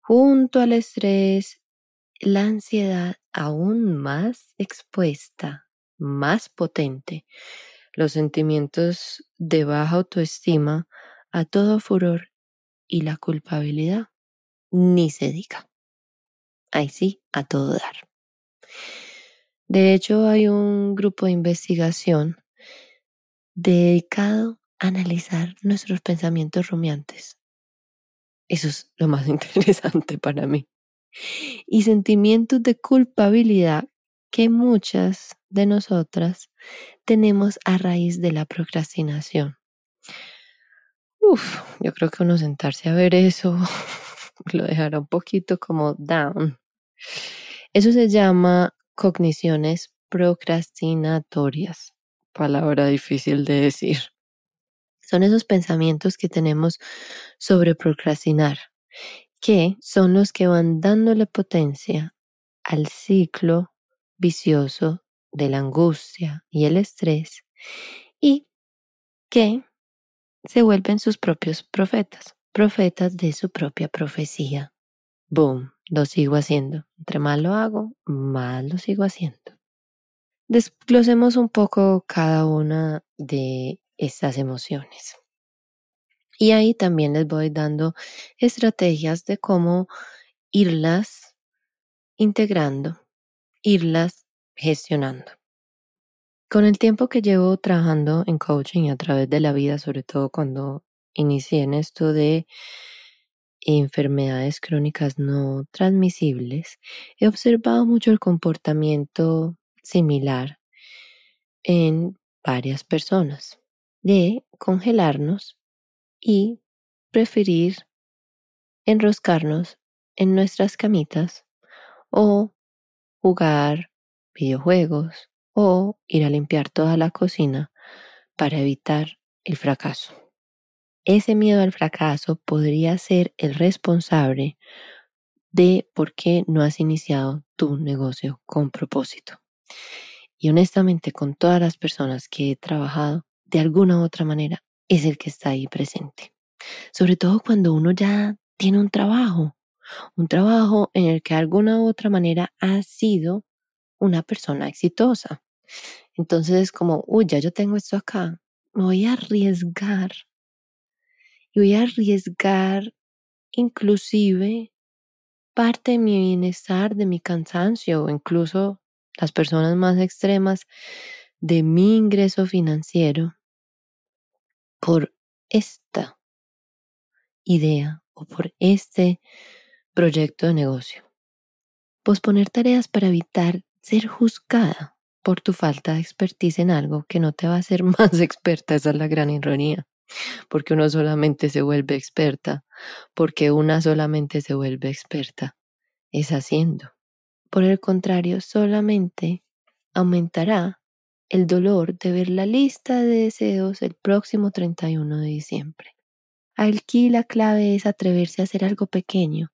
[SPEAKER 2] Junto al estrés, la ansiedad aún más expuesta, más potente, los sentimientos de baja autoestima, a todo furor y la culpabilidad, ni se diga. Ahí sí, a todo dar. De hecho, hay un grupo de investigación dedicado a analizar nuestros pensamientos rumiantes. Eso es lo más interesante para mí. Y sentimientos de culpabilidad que muchas de nosotras tenemos a raíz de la procrastinación. Uf, yo creo que uno sentarse a ver eso lo dejará un poquito como down. Eso se llama cogniciones procrastinatorias palabra difícil de decir. Son esos pensamientos que tenemos sobre procrastinar, que son los que van dándole potencia al ciclo vicioso de la angustia y el estrés y que se vuelven sus propios profetas, profetas de su propia profecía. Boom, lo sigo haciendo. Entre más lo hago, más lo sigo haciendo. Desglosemos un poco cada una de estas emociones. Y ahí también les voy dando estrategias de cómo irlas integrando, irlas gestionando. Con el tiempo que llevo trabajando en coaching a través de la vida, sobre todo cuando inicié en esto de enfermedades crónicas no transmisibles, he observado mucho el comportamiento similar en varias personas de congelarnos y preferir enroscarnos en nuestras camitas o jugar videojuegos o ir a limpiar toda la cocina para evitar el fracaso. Ese miedo al fracaso podría ser el responsable de por qué no has iniciado tu negocio con propósito. Y honestamente, con todas las personas que he trabajado, de alguna u otra manera, es el que está ahí presente. Sobre todo cuando uno ya tiene un trabajo, un trabajo en el que de alguna u otra manera ha sido una persona exitosa. Entonces es como, uy, ya yo tengo esto acá, me voy a arriesgar. Y voy a arriesgar inclusive parte de mi bienestar, de mi cansancio incluso las personas más extremas de mi ingreso financiero por esta idea o por este proyecto de negocio. Posponer tareas para evitar ser juzgada por tu falta de expertise en algo que no te va a hacer más experta, esa es la gran ironía. porque uno solamente se vuelve experta, porque una solamente se vuelve experta, es haciendo. Por el contrario, solamente aumentará el dolor de ver la lista de deseos el próximo 31 de diciembre. Aquí la clave es atreverse a hacer algo pequeño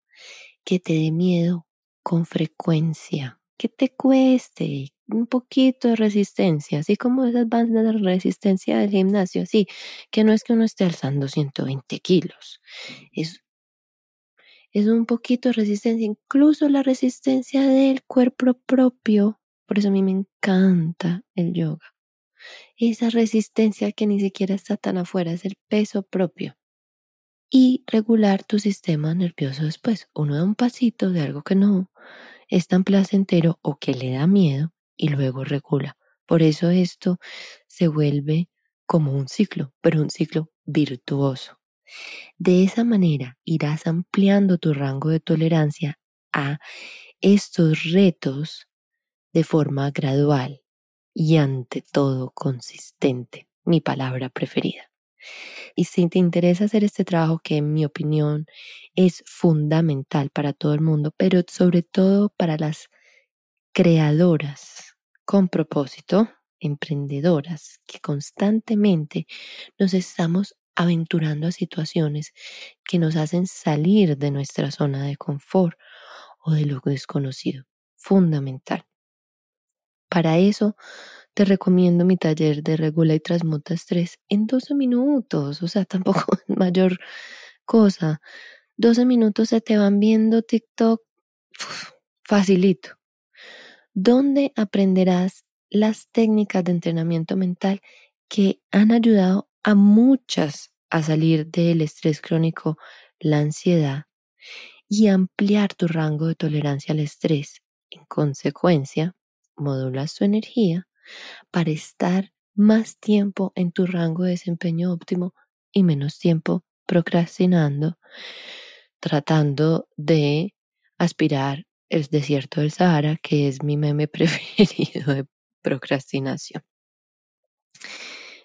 [SPEAKER 2] que te dé miedo con frecuencia, que te cueste un poquito de resistencia, así como esas bandas de resistencia del gimnasio, así que no es que uno esté alzando 120 kilos, es, es un poquito de resistencia, incluso la resistencia del cuerpo propio, por eso a mí me encanta el yoga. Esa resistencia que ni siquiera está tan afuera, es el peso propio y regular tu sistema nervioso después. Uno da un pasito de algo que no es tan placentero o que le da miedo y luego regula. Por eso esto se vuelve como un ciclo, pero un ciclo virtuoso. De esa manera irás ampliando tu rango de tolerancia a estos retos de forma gradual y ante todo consistente, mi palabra preferida. Y si te interesa hacer este trabajo, que en mi opinión es fundamental para todo el mundo, pero sobre todo para las creadoras con propósito, emprendedoras, que constantemente nos estamos aventurando a situaciones que nos hacen salir de nuestra zona de confort o de lo desconocido. Fundamental. Para eso te recomiendo mi taller de regula y transmuta estrés en 12 minutos, o sea, tampoco es mayor cosa. 12 minutos se te van viendo TikTok facilito, donde aprenderás las técnicas de entrenamiento mental que han ayudado a muchas a salir del estrés crónico, la ansiedad y ampliar tu rango de tolerancia al estrés. En consecuencia, modulas tu energía para estar más tiempo en tu rango de desempeño óptimo y menos tiempo procrastinando, tratando de aspirar el desierto del Sahara, que es mi meme preferido de procrastinación.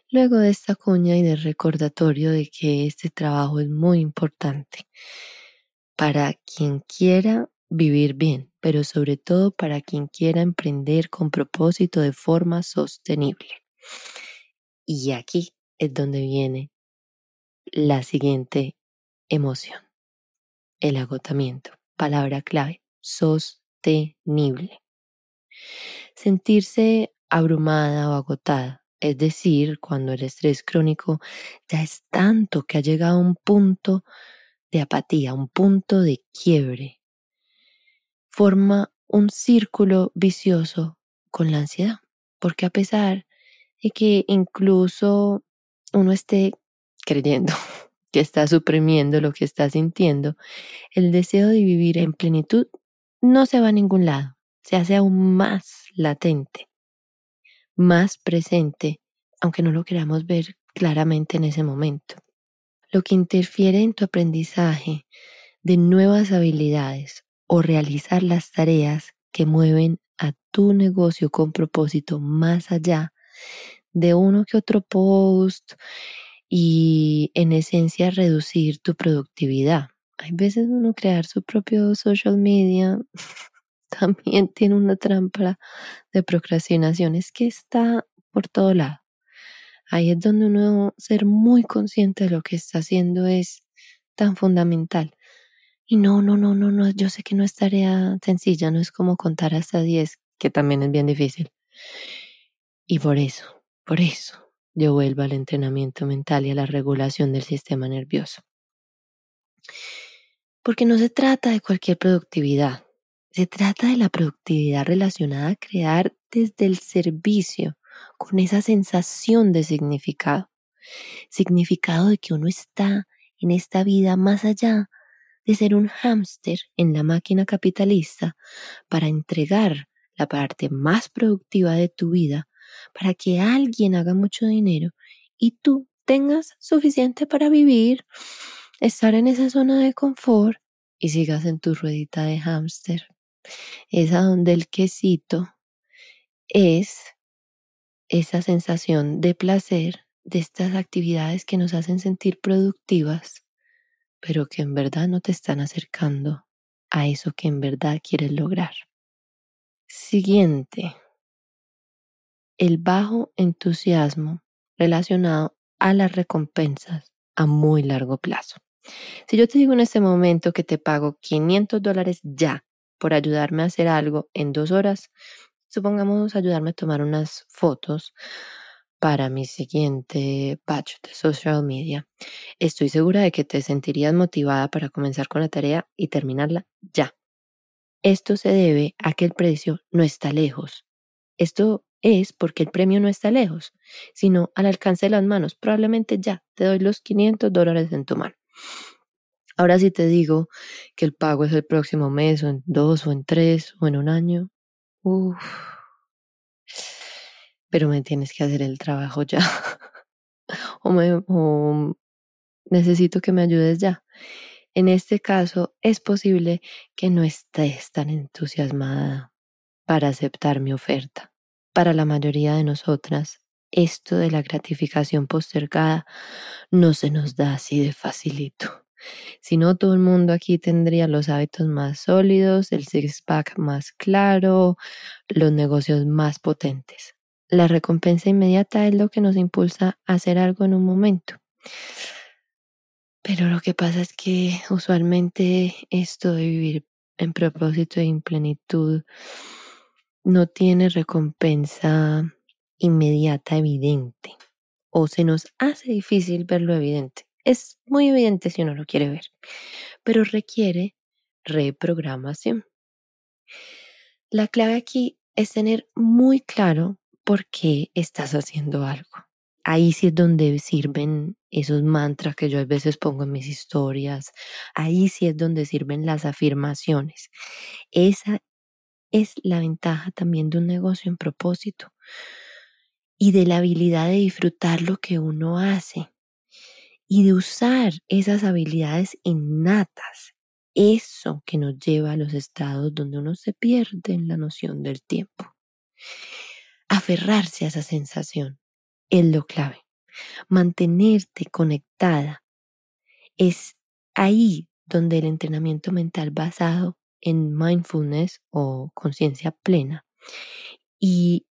[SPEAKER 2] Luego de esta cuña y de recordatorio de que este trabajo es muy importante para quien quiera vivir bien, pero sobre todo para quien quiera emprender con propósito de forma sostenible. Y aquí es donde viene la siguiente emoción, el agotamiento, palabra clave, sostenible. Sentirse abrumada o agotada, es decir, cuando el estrés crónico ya es tanto que ha llegado a un punto de apatía, un punto de quiebre, forma un círculo vicioso con la ansiedad, porque a pesar de que incluso uno esté creyendo que está suprimiendo lo que está sintiendo, el deseo de vivir en plenitud no se va a ningún lado, se hace aún más latente, más presente, aunque no lo queramos ver claramente en ese momento. Lo que interfiere en tu aprendizaje de nuevas habilidades o realizar las tareas que mueven a tu negocio con propósito más allá de uno que otro post y en esencia reducir tu productividad. Hay veces uno crear su propio social media también tiene una trampa de procrastinación, es que está por todo lado. Ahí es donde uno ser muy consciente de lo que está haciendo es tan fundamental. Y no, no, no, no, no, yo sé que no es tarea sencilla, no es como contar hasta 10, que también es bien difícil. Y por eso, por eso, yo vuelvo al entrenamiento mental y a la regulación del sistema nervioso. Porque no se trata de cualquier productividad, se trata de la productividad relacionada a crear desde el servicio, con esa sensación de significado. Significado de que uno está en esta vida más allá de ser un hámster en la máquina capitalista para entregar la parte más productiva de tu vida para que alguien haga mucho dinero y tú tengas suficiente para vivir, estar en esa zona de confort y sigas en tu ruedita de hámster. Esa donde el quesito es esa sensación de placer de estas actividades que nos hacen sentir productivas, pero que en verdad no te están acercando a eso que en verdad quieres lograr. Siguiente, el bajo entusiasmo relacionado a las recompensas a muy largo plazo. Si yo te digo en este momento que te pago 500 dólares ya por ayudarme a hacer algo en dos horas, supongamos ayudarme a tomar unas fotos para mi siguiente batch de social media, estoy segura de que te sentirías motivada para comenzar con la tarea y terminarla ya. Esto se debe a que el precio no está lejos. Esto es porque el premio no está lejos, sino al alcance de las manos. Probablemente ya te doy los 500 dólares en tu mano. Ahora si te digo que el pago es el próximo mes o en dos o en tres o en un año, uff, pero me tienes que hacer el trabajo ya. o, o necesito que me ayudes ya. En este caso, es posible que no estés tan entusiasmada para aceptar mi oferta. Para la mayoría de nosotras, esto de la gratificación postergada no se nos da así de facilito. Si no, todo el mundo aquí tendría los hábitos más sólidos, el six-pack más claro, los negocios más potentes. La recompensa inmediata es lo que nos impulsa a hacer algo en un momento. Pero lo que pasa es que usualmente esto de vivir en propósito y en plenitud no tiene recompensa inmediata evidente o se nos hace difícil ver lo evidente. Es muy evidente si uno lo quiere ver, pero requiere reprogramación. La clave aquí es tener muy claro por qué estás haciendo algo. Ahí sí es donde sirven esos mantras que yo a veces pongo en mis historias. Ahí sí es donde sirven las afirmaciones. Esa es la ventaja también de un negocio en propósito y de la habilidad de disfrutar lo que uno hace y de usar esas habilidades innatas, eso que nos lleva a los estados donde uno se pierde en la noción del tiempo. Aferrarse a esa sensación es lo clave. Mantenerte conectada es ahí donde el entrenamiento mental basado en mindfulness o conciencia plena y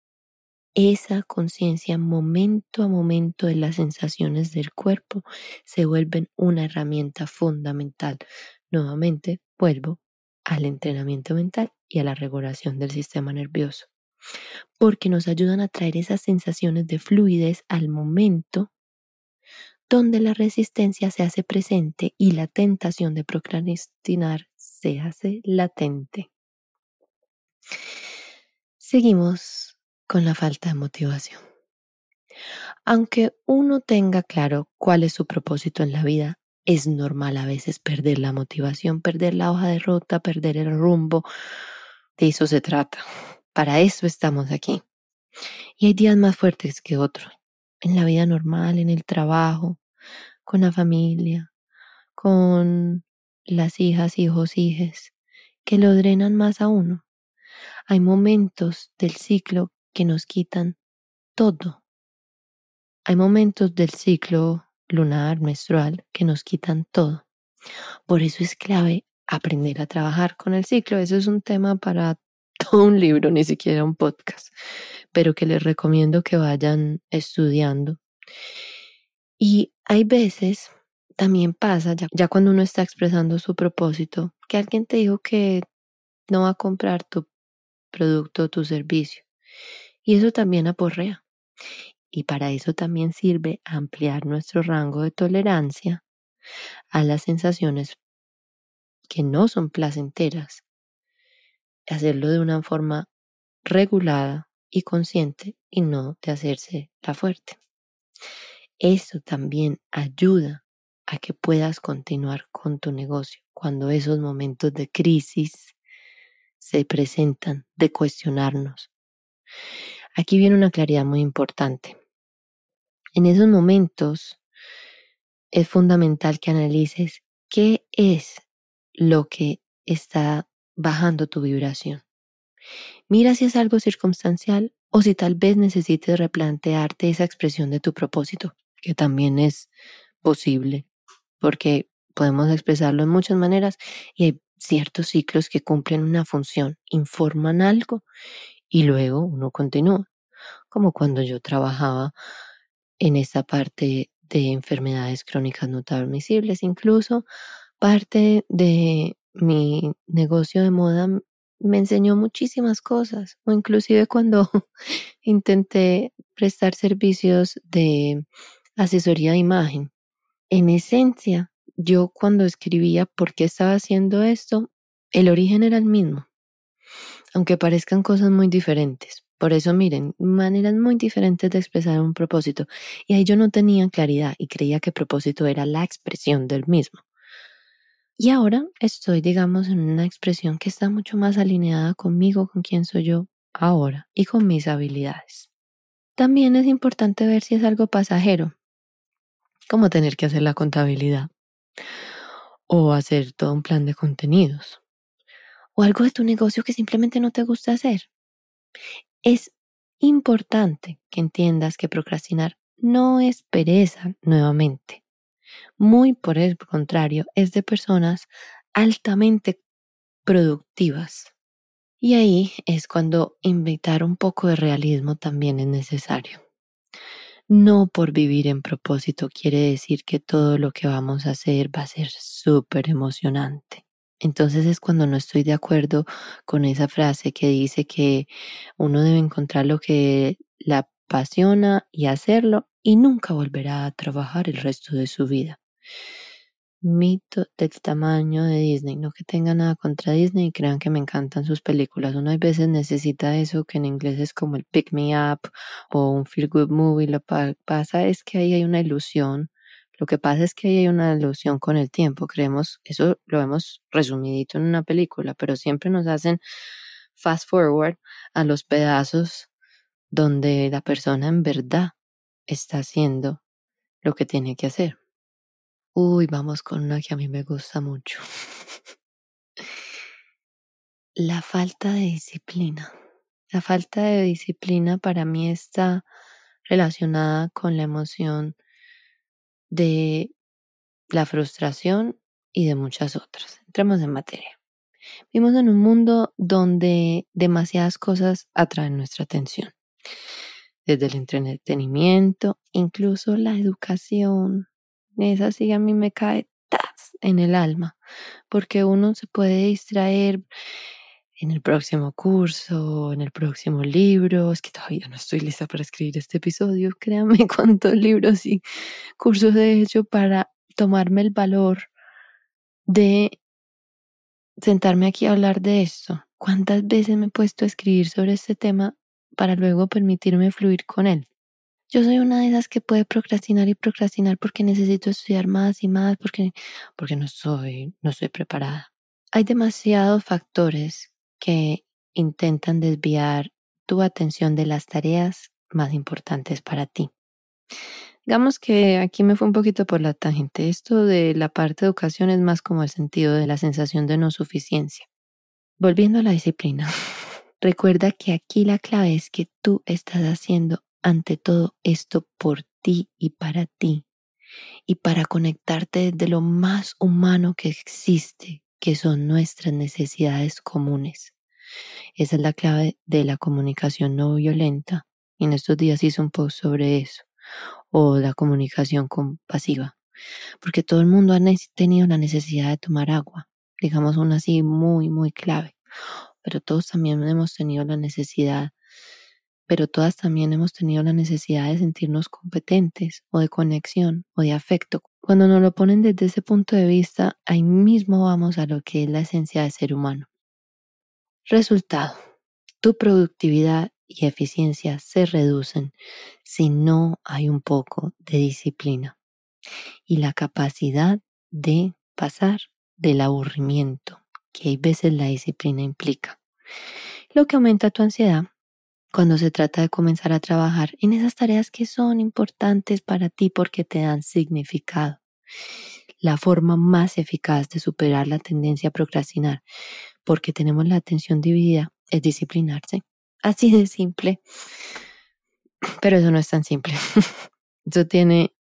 [SPEAKER 2] esa conciencia momento a momento de las sensaciones del cuerpo se vuelven una herramienta fundamental. Nuevamente vuelvo al entrenamiento mental y a la regulación del sistema nervioso, porque nos ayudan a traer esas sensaciones de fluidez al momento donde la resistencia se hace presente y la tentación de procrastinar se hace latente. Seguimos con la falta de motivación. Aunque uno tenga claro cuál es su propósito en la vida, es normal a veces perder la motivación, perder la hoja de ruta, perder el rumbo. De eso se trata. Para eso estamos aquí. Y hay días más fuertes que otros. En la vida normal, en el trabajo, con la familia, con las hijas, hijos, hijes, que lo drenan más a uno. Hay momentos del ciclo que nos quitan todo. Hay momentos del ciclo lunar, menstrual, que nos quitan todo. Por eso es clave aprender a trabajar con el ciclo. Eso es un tema para todo un libro, ni siquiera un podcast, pero que les recomiendo que vayan estudiando. Y hay veces, también pasa, ya, ya cuando uno está expresando su propósito, que alguien te dijo que no va a comprar tu producto o tu servicio. Y eso también aporrea. Y para eso también sirve ampliar nuestro rango de tolerancia a las sensaciones que no son placenteras. Hacerlo de una forma regulada y consciente y no de hacerse la fuerte. Eso también ayuda a que puedas continuar con tu negocio cuando esos momentos de crisis se presentan, de cuestionarnos, Aquí viene una claridad muy importante. En esos momentos es fundamental que analices qué es lo que está bajando tu vibración. Mira si es algo circunstancial o si tal vez necesites replantearte esa expresión de tu propósito. que también es posible, porque podemos expresarlo en muchas maneras y hay ciertos ciclos que cumplen una función, informan algo y luego uno continúa, como cuando yo trabajaba en esta parte de enfermedades crónicas no transmisibles, incluso parte de mi negocio de moda me enseñó muchísimas cosas, o inclusive cuando intenté prestar servicios de asesoría de imagen. En esencia, yo cuando escribía por qué estaba haciendo esto, el origen era el mismo, aunque parezcan cosas muy diferentes. Por eso, miren, maneras muy diferentes de expresar un propósito. Y ahí yo no tenía claridad y creía que propósito era la expresión del mismo. Y ahora estoy, digamos, en una expresión que está mucho más alineada conmigo, con quién soy yo ahora y con mis habilidades. También es importante ver si es algo pasajero, como tener que hacer la contabilidad o hacer todo un plan de contenidos o algo de tu negocio que simplemente no te gusta hacer. Es importante que entiendas que procrastinar no es pereza nuevamente muy por el contrario, es de personas altamente productivas. Y ahí es cuando invitar un poco de realismo también es necesario. No por vivir en propósito quiere decir que todo lo que vamos a hacer va a ser súper emocionante. Entonces es cuando no estoy de acuerdo con esa frase que dice que uno debe encontrar lo que la apasiona y hacerlo y nunca volverá a trabajar el resto de su vida. Mito del tamaño de Disney. No que tenga nada contra Disney y crean que me encantan sus películas. Uno a veces necesita eso que en inglés es como el pick me up o un feel good movie. Lo pasa es que ahí hay una ilusión. Lo que pasa es que hay una ilusión con el tiempo. Creemos, eso lo hemos resumidito en una película, pero siempre nos hacen fast forward a los pedazos donde la persona en verdad está haciendo lo que tiene que hacer. Uy, vamos con una que a mí me gusta mucho. La falta de disciplina. La falta de disciplina para mí está relacionada con la emoción de la frustración y de muchas otras. Entremos en materia. Vivimos en un mundo donde demasiadas cosas atraen nuestra atención desde el entretenimiento, incluso la educación. Esa sí a mí me cae en el alma, porque uno se puede distraer en el próximo curso, en el próximo libro. Es que todavía no estoy lista para escribir este episodio. Créanme cuántos libros y cursos he hecho para tomarme el valor de sentarme aquí a hablar de esto. ¿Cuántas veces me he puesto a escribir sobre este tema para luego permitirme fluir con él. Yo soy una de esas que puede procrastinar y procrastinar porque necesito estudiar más y más, porque, porque no soy, no estoy preparada. Hay demasiados factores que intentan desviar tu atención de las tareas más importantes para ti. Digamos que aquí me fue un poquito por la tangente. Esto de la parte de educación es más como el sentido de la sensación de no suficiencia. Volviendo a la disciplina. Recuerda que aquí la clave es que tú estás haciendo ante todo esto por ti y para ti y para conectarte desde lo más humano que existe, que son nuestras necesidades comunes. Esa es la clave de la comunicación no violenta. Y en estos días hice un post sobre eso. O la comunicación compasiva. Porque todo el mundo ha tenido la necesidad de tomar agua. Digamos una así muy, muy clave pero todos también hemos tenido la necesidad, pero todas también hemos tenido la necesidad de sentirnos competentes o de conexión o de afecto. Cuando nos lo ponen desde ese punto de vista, ahí mismo vamos a lo que es la esencia de ser humano. Resultado, tu productividad y eficiencia se reducen si no hay un poco de disciplina y la capacidad de pasar del aburrimiento que hay veces la disciplina implica, lo que aumenta tu ansiedad cuando se trata de comenzar a trabajar en esas tareas que son importantes para ti porque te dan significado. La forma más eficaz de superar la tendencia a procrastinar porque tenemos la atención dividida es disciplinarse. Así de simple. Pero eso no es tan simple. Eso tiene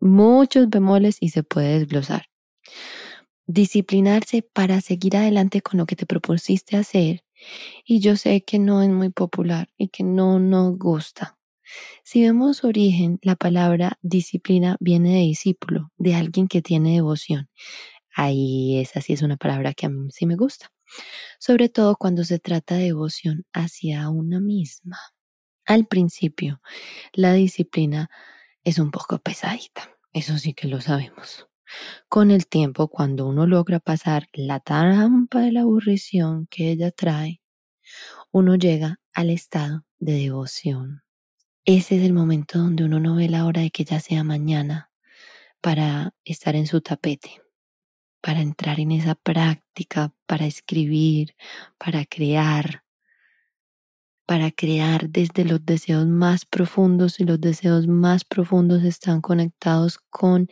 [SPEAKER 2] muchos bemoles y se puede desglosar. Disciplinarse para seguir adelante con lo que te propusiste hacer. Y yo sé que no es muy popular y que no nos gusta. Si vemos origen, la palabra disciplina viene de discípulo, de alguien que tiene devoción. Ahí esa sí es una palabra que a mí sí me gusta, sobre todo cuando se trata de devoción hacia una misma. Al principio, la disciplina es un poco pesadita, eso sí que lo sabemos. Con el tiempo, cuando uno logra pasar la trampa de la aburrición que ella trae, uno llega al estado de devoción. Ese es el momento donde uno no ve la hora de que ya sea mañana para estar en su tapete, para entrar en esa práctica, para escribir, para crear, para crear desde los deseos más profundos y los deseos más profundos están conectados con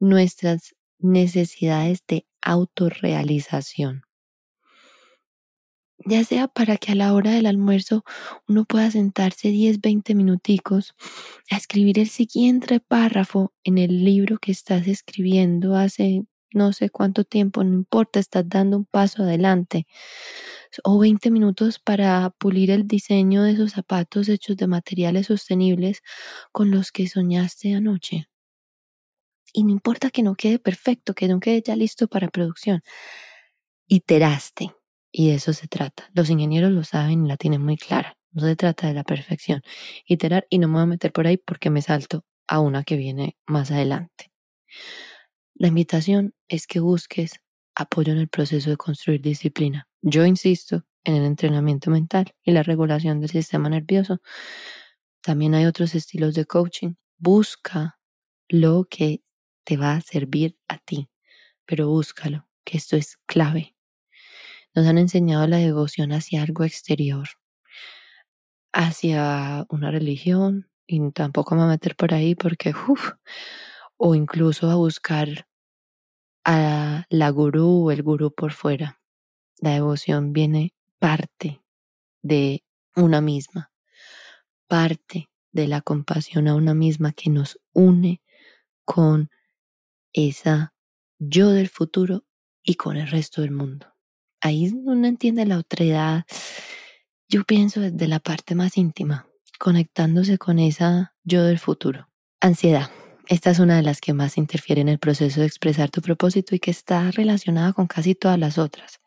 [SPEAKER 2] nuestras necesidades de autorrealización. Ya sea para que a la hora del almuerzo uno pueda sentarse 10, 20 minuticos a escribir el siguiente párrafo en el libro que estás escribiendo hace no sé cuánto tiempo, no importa, estás dando un paso adelante o 20 minutos para pulir el diseño de esos zapatos hechos de materiales sostenibles con los que soñaste anoche. Y no importa que no quede perfecto, que no quede ya listo para producción. Iteraste. Y de eso se trata. Los ingenieros lo saben y la tienen muy clara. No se trata de la perfección. Iterar y no me voy a meter por ahí porque me salto a una que viene más adelante. La invitación es que busques apoyo en el proceso de construir disciplina. Yo insisto en el entrenamiento mental y la regulación del sistema nervioso. También hay otros estilos de coaching. Busca lo que te va a servir a ti, pero búscalo, que esto es clave. Nos han enseñado la devoción hacia algo exterior, hacia una religión, y tampoco me voy a meter por ahí porque, uff, o incluso a buscar a la gurú o el gurú por fuera. La devoción viene parte de una misma, parte de la compasión a una misma que nos une con esa yo del futuro y con el resto del mundo. Ahí uno entiende la otredad, yo pienso desde la parte más íntima, conectándose con esa yo del futuro. Ansiedad. Esta es una de las que más interfiere en el proceso de expresar tu propósito y que está relacionada con casi todas las otras.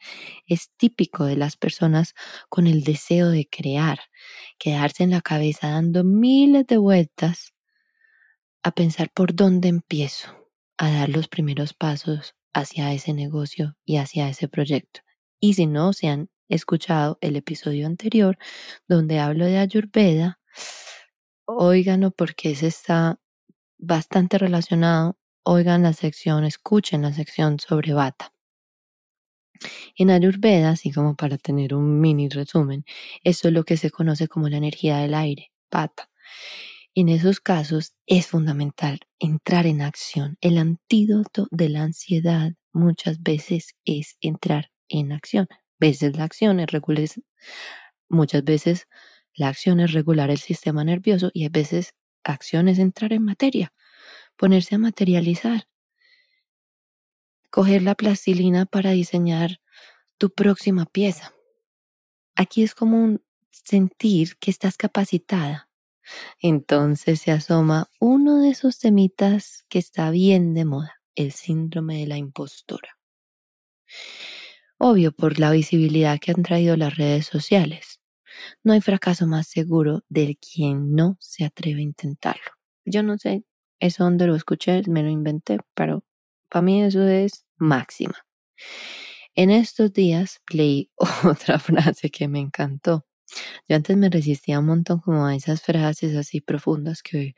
[SPEAKER 2] Es típico de las personas con el deseo de crear, quedarse en la cabeza dando miles de vueltas a pensar por dónde empiezo, a dar los primeros pasos hacia ese negocio y hacia ese proyecto. Y si no se han escuchado el episodio anterior donde hablo de Ayurveda, óiganlo porque ese está bastante relacionado, oigan la sección, escuchen la sección sobre bata. En Ayurveda, así como para tener un mini resumen, eso es lo que se conoce como la energía del aire, bata. En esos casos es fundamental entrar en acción. El antídoto de la ansiedad muchas veces es entrar en acción. Veces la acción es regular, muchas veces la acción es regular el sistema nervioso y a veces acción es entrar en materia, ponerse a materializar, coger la plastilina para diseñar tu próxima pieza. Aquí es como un sentir que estás capacitada. Entonces se asoma uno de esos temitas que está bien de moda, el síndrome de la impostora. Obvio por la visibilidad que han traído las redes sociales. No hay fracaso más seguro del quien no se atreve a intentarlo. Yo no sé eso donde lo escuché, me lo inventé, pero para mí eso es máxima. En estos días leí otra frase que me encantó. Yo antes me resistía un montón como a esas frases así profundas que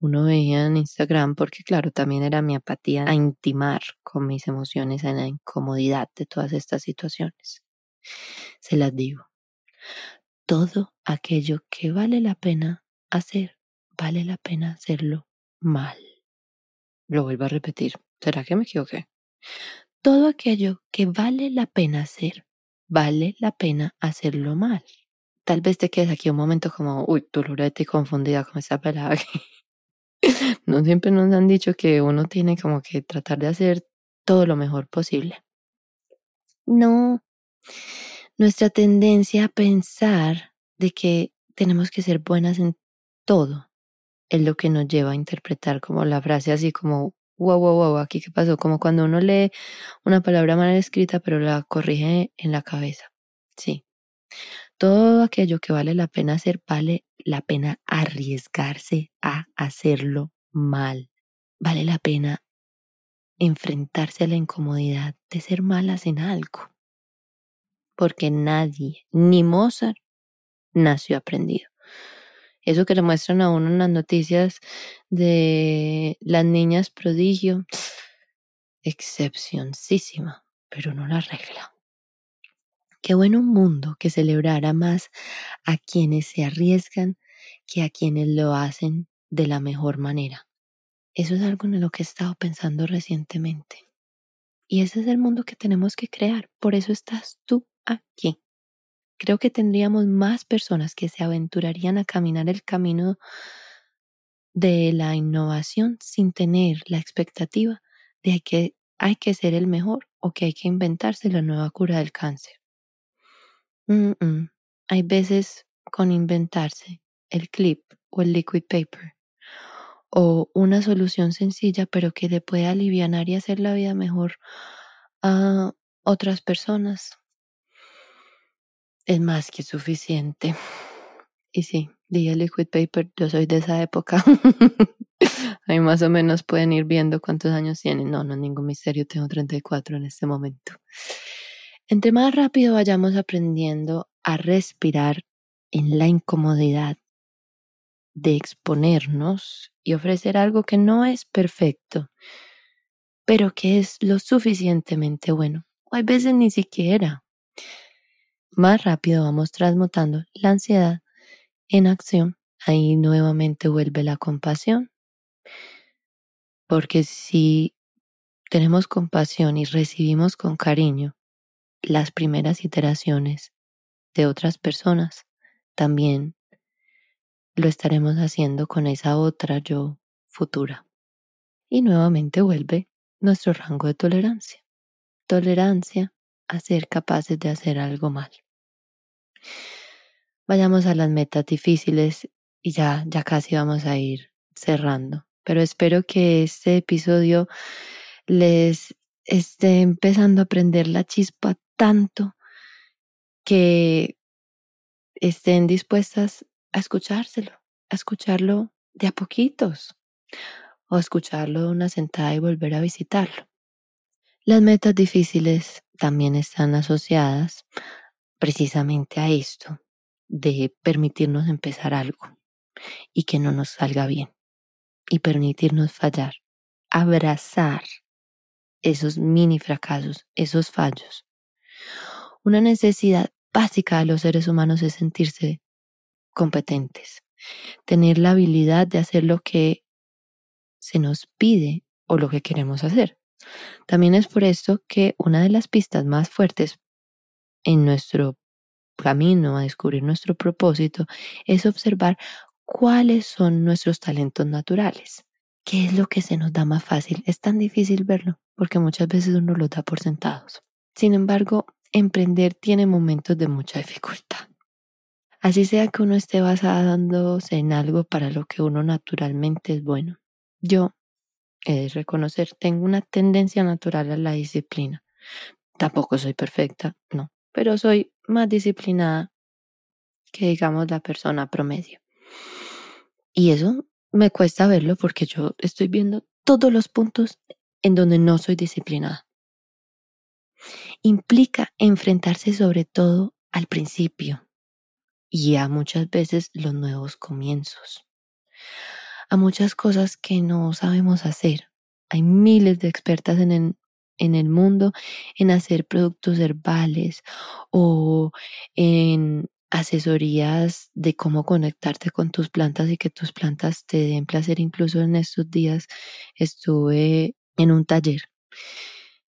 [SPEAKER 2] uno veía en Instagram porque claro, también era mi apatía a intimar con mis emociones en la incomodidad de todas estas situaciones. Se las digo todo aquello que vale la pena hacer, vale la pena hacerlo mal. Lo vuelvo a repetir. ¿Será que me equivoqué? Todo aquello que vale la pena hacer, vale la pena hacerlo mal. Tal vez te quedes aquí un momento como, uy, dolorete y confundida con esa palabra. no siempre nos han dicho que uno tiene como que tratar de hacer todo lo mejor posible. No, nuestra tendencia a pensar de que tenemos que ser buenas en todo es lo que nos lleva a interpretar como la frase así como wow, wow, wow, aquí qué pasó, como cuando uno lee una palabra mal escrita pero la corrige en la cabeza. Sí. Todo aquello que vale la pena hacer vale la pena arriesgarse a hacerlo mal. Vale la pena enfrentarse a la incomodidad de ser malas en algo. Porque nadie, ni Mozart, nació aprendido. Eso que le muestran a uno en las noticias de las niñas prodigio, excepcionísima, pero no la regla. Qué bueno un mundo que celebrara más a quienes se arriesgan que a quienes lo hacen de la mejor manera. Eso es algo en lo que he estado pensando recientemente. Y ese es el mundo que tenemos que crear. Por eso estás tú aquí. Creo que tendríamos más personas que se aventurarían a caminar el camino de la innovación sin tener la expectativa de que hay que ser el mejor o que hay que inventarse la nueva cura del cáncer. Hay veces con inventarse el clip o el liquid paper o una solución sencilla pero que le puede aliviar y hacer la vida mejor a otras personas. Es más que suficiente. Y sí, dije liquid paper, yo soy de esa época. Ahí más o menos pueden ir viendo cuántos años tienen. No, no es ningún misterio, tengo 34 en este momento. Entre más rápido vayamos aprendiendo a respirar en la incomodidad de exponernos y ofrecer algo que no es perfecto, pero que es lo suficientemente bueno. O hay veces ni siquiera. Más rápido vamos transmutando la ansiedad en acción. Ahí nuevamente vuelve la compasión. Porque si tenemos compasión y recibimos con cariño las primeras iteraciones de otras personas, también lo estaremos haciendo con esa otra yo futura. Y nuevamente vuelve nuestro rango de tolerancia. Tolerancia a ser capaces de hacer algo mal. Vayamos a las metas difíciles y ya, ya casi vamos a ir cerrando. Pero espero que este episodio les esté empezando a prender la chispa tanto que estén dispuestas a escuchárselo, a escucharlo de a poquitos o escucharlo de una sentada y volver a visitarlo. Las metas difíciles también están asociadas precisamente a esto de permitirnos empezar algo y que no nos salga bien y permitirnos fallar, abrazar esos mini fracasos, esos fallos. Una necesidad básica de los seres humanos es sentirse competentes, tener la habilidad de hacer lo que se nos pide o lo que queremos hacer. También es por esto que una de las pistas más fuertes en nuestro camino a descubrir nuestro propósito es observar cuáles son nuestros talentos naturales. ¿Qué es lo que se nos da más fácil? Es tan difícil verlo porque muchas veces uno lo da por sentados. Sin embargo, emprender tiene momentos de mucha dificultad. Así sea que uno esté basándose en algo para lo que uno naturalmente es bueno. Yo, he de reconocer, tengo una tendencia natural a la disciplina. Tampoco soy perfecta, no, pero soy más disciplinada que digamos la persona promedio. Y eso me cuesta verlo porque yo estoy viendo todos los puntos en donde no soy disciplinada. Implica enfrentarse sobre todo al principio, y a muchas veces los nuevos comienzos, a muchas cosas que no sabemos hacer. Hay miles de expertas en el, en el mundo en hacer productos herbales o en asesorías de cómo conectarte con tus plantas y que tus plantas te den placer. Incluso en estos días estuve en un taller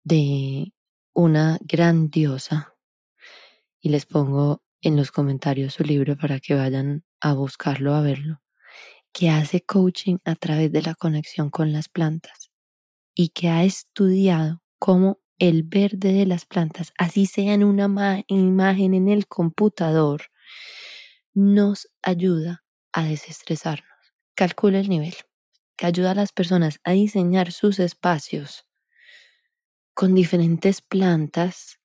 [SPEAKER 2] de una gran diosa y les pongo en los comentarios su libro para que vayan a buscarlo, a verlo. que hace coaching a través de la conexión con las plantas y que ha estudiado cómo el verde de las plantas, así sea en una imagen en el computador, nos ayuda a desestresarnos. Calcula el nivel, que ayuda a las personas a diseñar sus espacios con diferentes plantas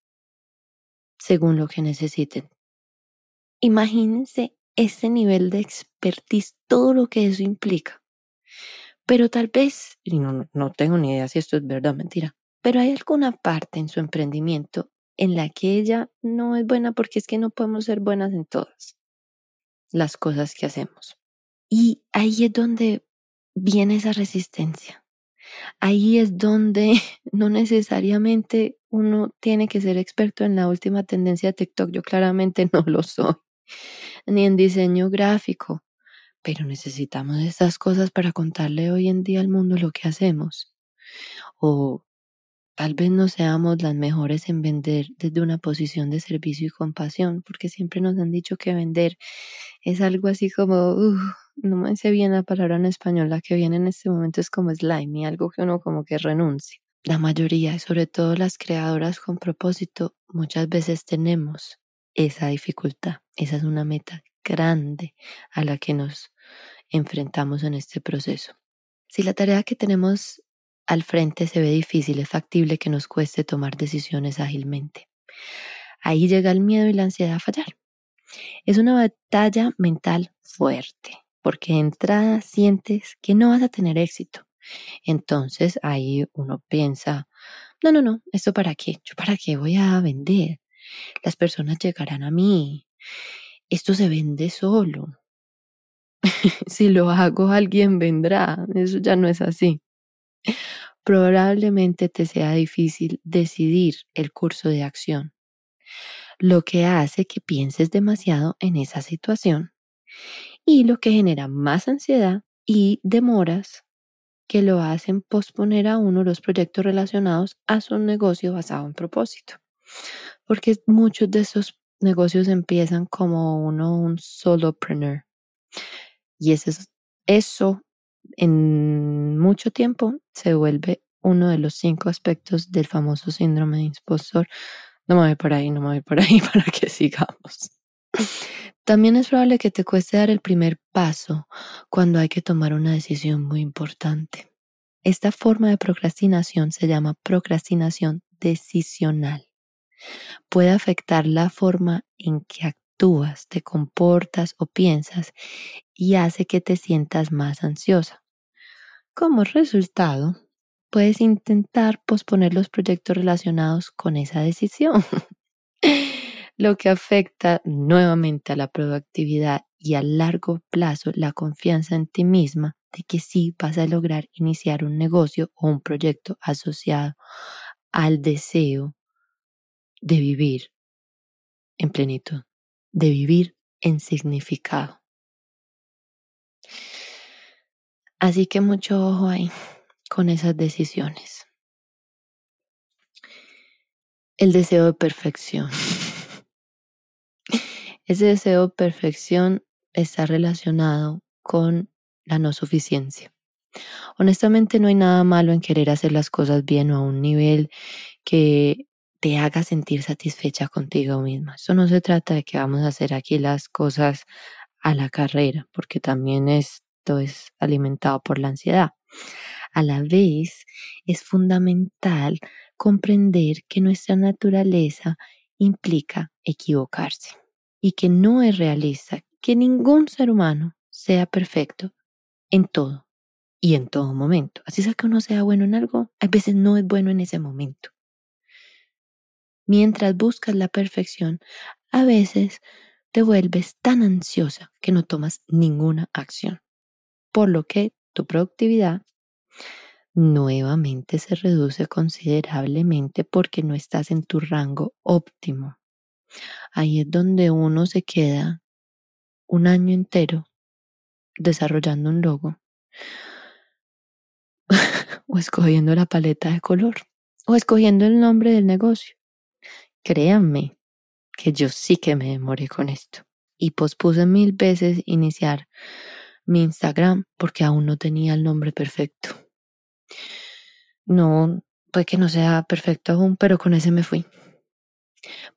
[SPEAKER 2] según lo que necesiten. Imagínense ese nivel de expertise, todo lo que eso implica. Pero tal vez, y no, no tengo ni idea si esto es verdad o mentira, pero hay alguna parte en su emprendimiento en la que ella no es buena porque es que no podemos ser buenas en todas las cosas que hacemos. Y ahí es donde viene esa resistencia. Ahí es donde no necesariamente uno tiene que ser experto en la última tendencia de TikTok. Yo claramente no lo soy, ni en diseño gráfico, pero necesitamos estas cosas para contarle hoy en día al mundo lo que hacemos. O Tal vez no seamos las mejores en vender desde una posición de servicio y compasión, porque siempre nos han dicho que vender es algo así como, no me sé bien la palabra en español, la que viene en este momento es como slime, algo que uno como que renuncie. La mayoría, y sobre todo las creadoras con propósito, muchas veces tenemos esa dificultad. Esa es una meta grande a la que nos enfrentamos en este proceso. Si la tarea que tenemos al frente se ve difícil, es factible que nos cueste tomar decisiones ágilmente. Ahí llega el miedo y la ansiedad a fallar. Es una batalla mental fuerte, porque de entrada sientes que no vas a tener éxito. Entonces ahí uno piensa, no, no, no, ¿esto para qué? ¿Yo para qué voy a vender? Las personas llegarán a mí. Esto se vende solo. si lo hago, alguien vendrá. Eso ya no es así probablemente te sea difícil decidir el curso de acción, lo que hace que pienses demasiado en esa situación y lo que genera más ansiedad y demoras que lo hacen posponer a uno los proyectos relacionados a su negocio basado en propósito. Porque muchos de esos negocios empiezan como uno un solopreneur. Y eso, eso en mucho tiempo se vuelve uno de los cinco aspectos del famoso síndrome de impostor. No me voy por ahí, no me voy por ahí para que sigamos. También es probable que te cueste dar el primer paso cuando hay que tomar una decisión muy importante. Esta forma de procrastinación se llama procrastinación decisional. Puede afectar la forma en que actúas, te comportas o piensas y hace que te sientas más ansiosa. Como resultado, puedes intentar posponer los proyectos relacionados con esa decisión, lo que afecta nuevamente a la productividad y a largo plazo la confianza en ti misma de que sí vas a lograr iniciar un negocio o un proyecto asociado al deseo de vivir en plenitud de vivir en significado. Así que mucho ojo ahí con esas decisiones. El deseo de perfección. Ese deseo de perfección está relacionado con la no suficiencia. Honestamente no hay nada malo en querer hacer las cosas bien o a un nivel que te haga sentir satisfecha contigo misma. Eso no se trata de que vamos a hacer aquí las cosas a la carrera, porque también es alimentado por la ansiedad. A la vez, es fundamental comprender que nuestra naturaleza implica equivocarse y que no es realista que ningún ser humano sea perfecto en todo y en todo momento. Así sea que uno sea bueno en algo, a veces no es bueno en ese momento mientras buscas la perfección, a veces te vuelves tan ansiosa que no tomas ninguna acción, por lo que tu productividad nuevamente se reduce considerablemente porque no estás en tu rango óptimo. Ahí es donde uno se queda un año entero desarrollando un logo o escogiendo la paleta de color o escogiendo el nombre del negocio Créanme que yo sí que me demoré con esto y pospuse mil veces iniciar mi Instagram porque aún no tenía el nombre perfecto. No, puede que no sea perfecto aún, pero con ese me fui.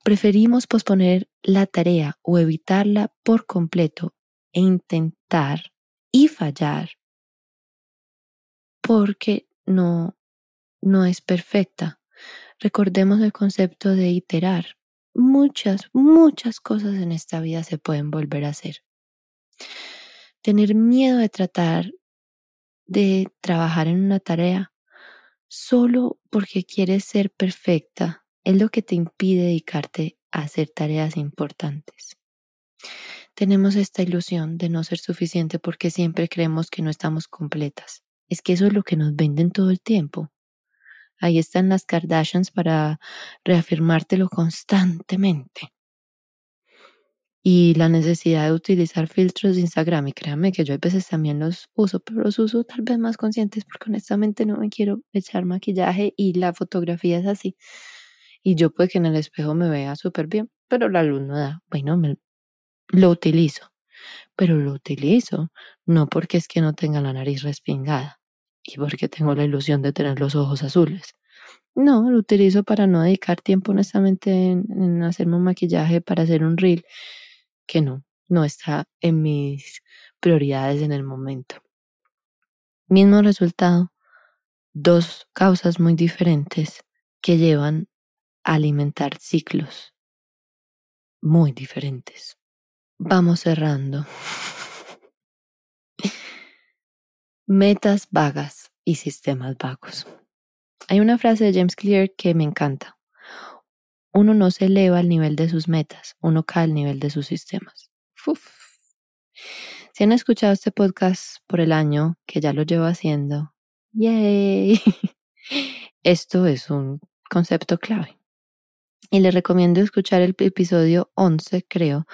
[SPEAKER 2] Preferimos posponer la tarea o evitarla por completo e intentar y fallar porque no, no es perfecta. Recordemos el concepto de iterar. Muchas, muchas cosas en esta vida se pueden volver a hacer. Tener miedo de tratar de trabajar en una tarea solo porque quieres ser perfecta es lo que te impide dedicarte a hacer tareas importantes. Tenemos esta ilusión de no ser suficiente porque siempre creemos que no estamos completas. Es que eso es lo que nos venden todo el tiempo. Ahí están las Kardashians para reafirmártelo constantemente. Y la necesidad de utilizar filtros de Instagram, y créanme que yo a veces también los uso, pero los uso tal vez más conscientes porque honestamente no me quiero echar maquillaje y la fotografía es así. Y yo puede que en el espejo me vea súper bien, pero la luz no da. Bueno, me, lo utilizo, pero lo utilizo no porque es que no tenga la nariz respingada y porque tengo la ilusión de tener los ojos azules. No, lo utilizo para no dedicar tiempo honestamente en, hacerme un maquillaje para hacer un reel que no, no está en mis prioridades en el momento. Mismo resultado, dos causas muy diferentes que llevan a alimentar ciclos muy diferentes. Vamos cerrando. Metas vagas y sistemas vagos. Hay una frase de James Clear que me encanta. Uno no se eleva al nivel de sus metas, uno cae al nivel de sus sistemas. Si han escuchado este podcast por el año que ya lo llevo haciendo, ¡yay! Esto es un concepto clave. Y les recomiendo escuchar el episodio 11, creo,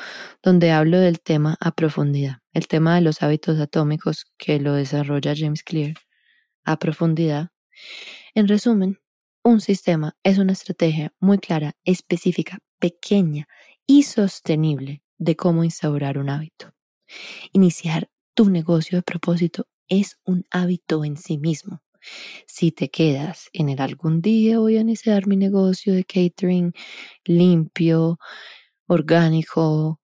[SPEAKER 2] donde hablo del tema a profundidad, el tema de los hábitos atómicos que lo desarrolla James Clear a profundidad. En resumen, un sistema es una estrategia muy clara, específica, pequeña y sostenible de cómo instaurar un hábito. Iniciar tu negocio de propósito es un hábito en sí mismo. Si te quedas en el algún día voy a iniciar mi negocio de catering limpio, orgánico,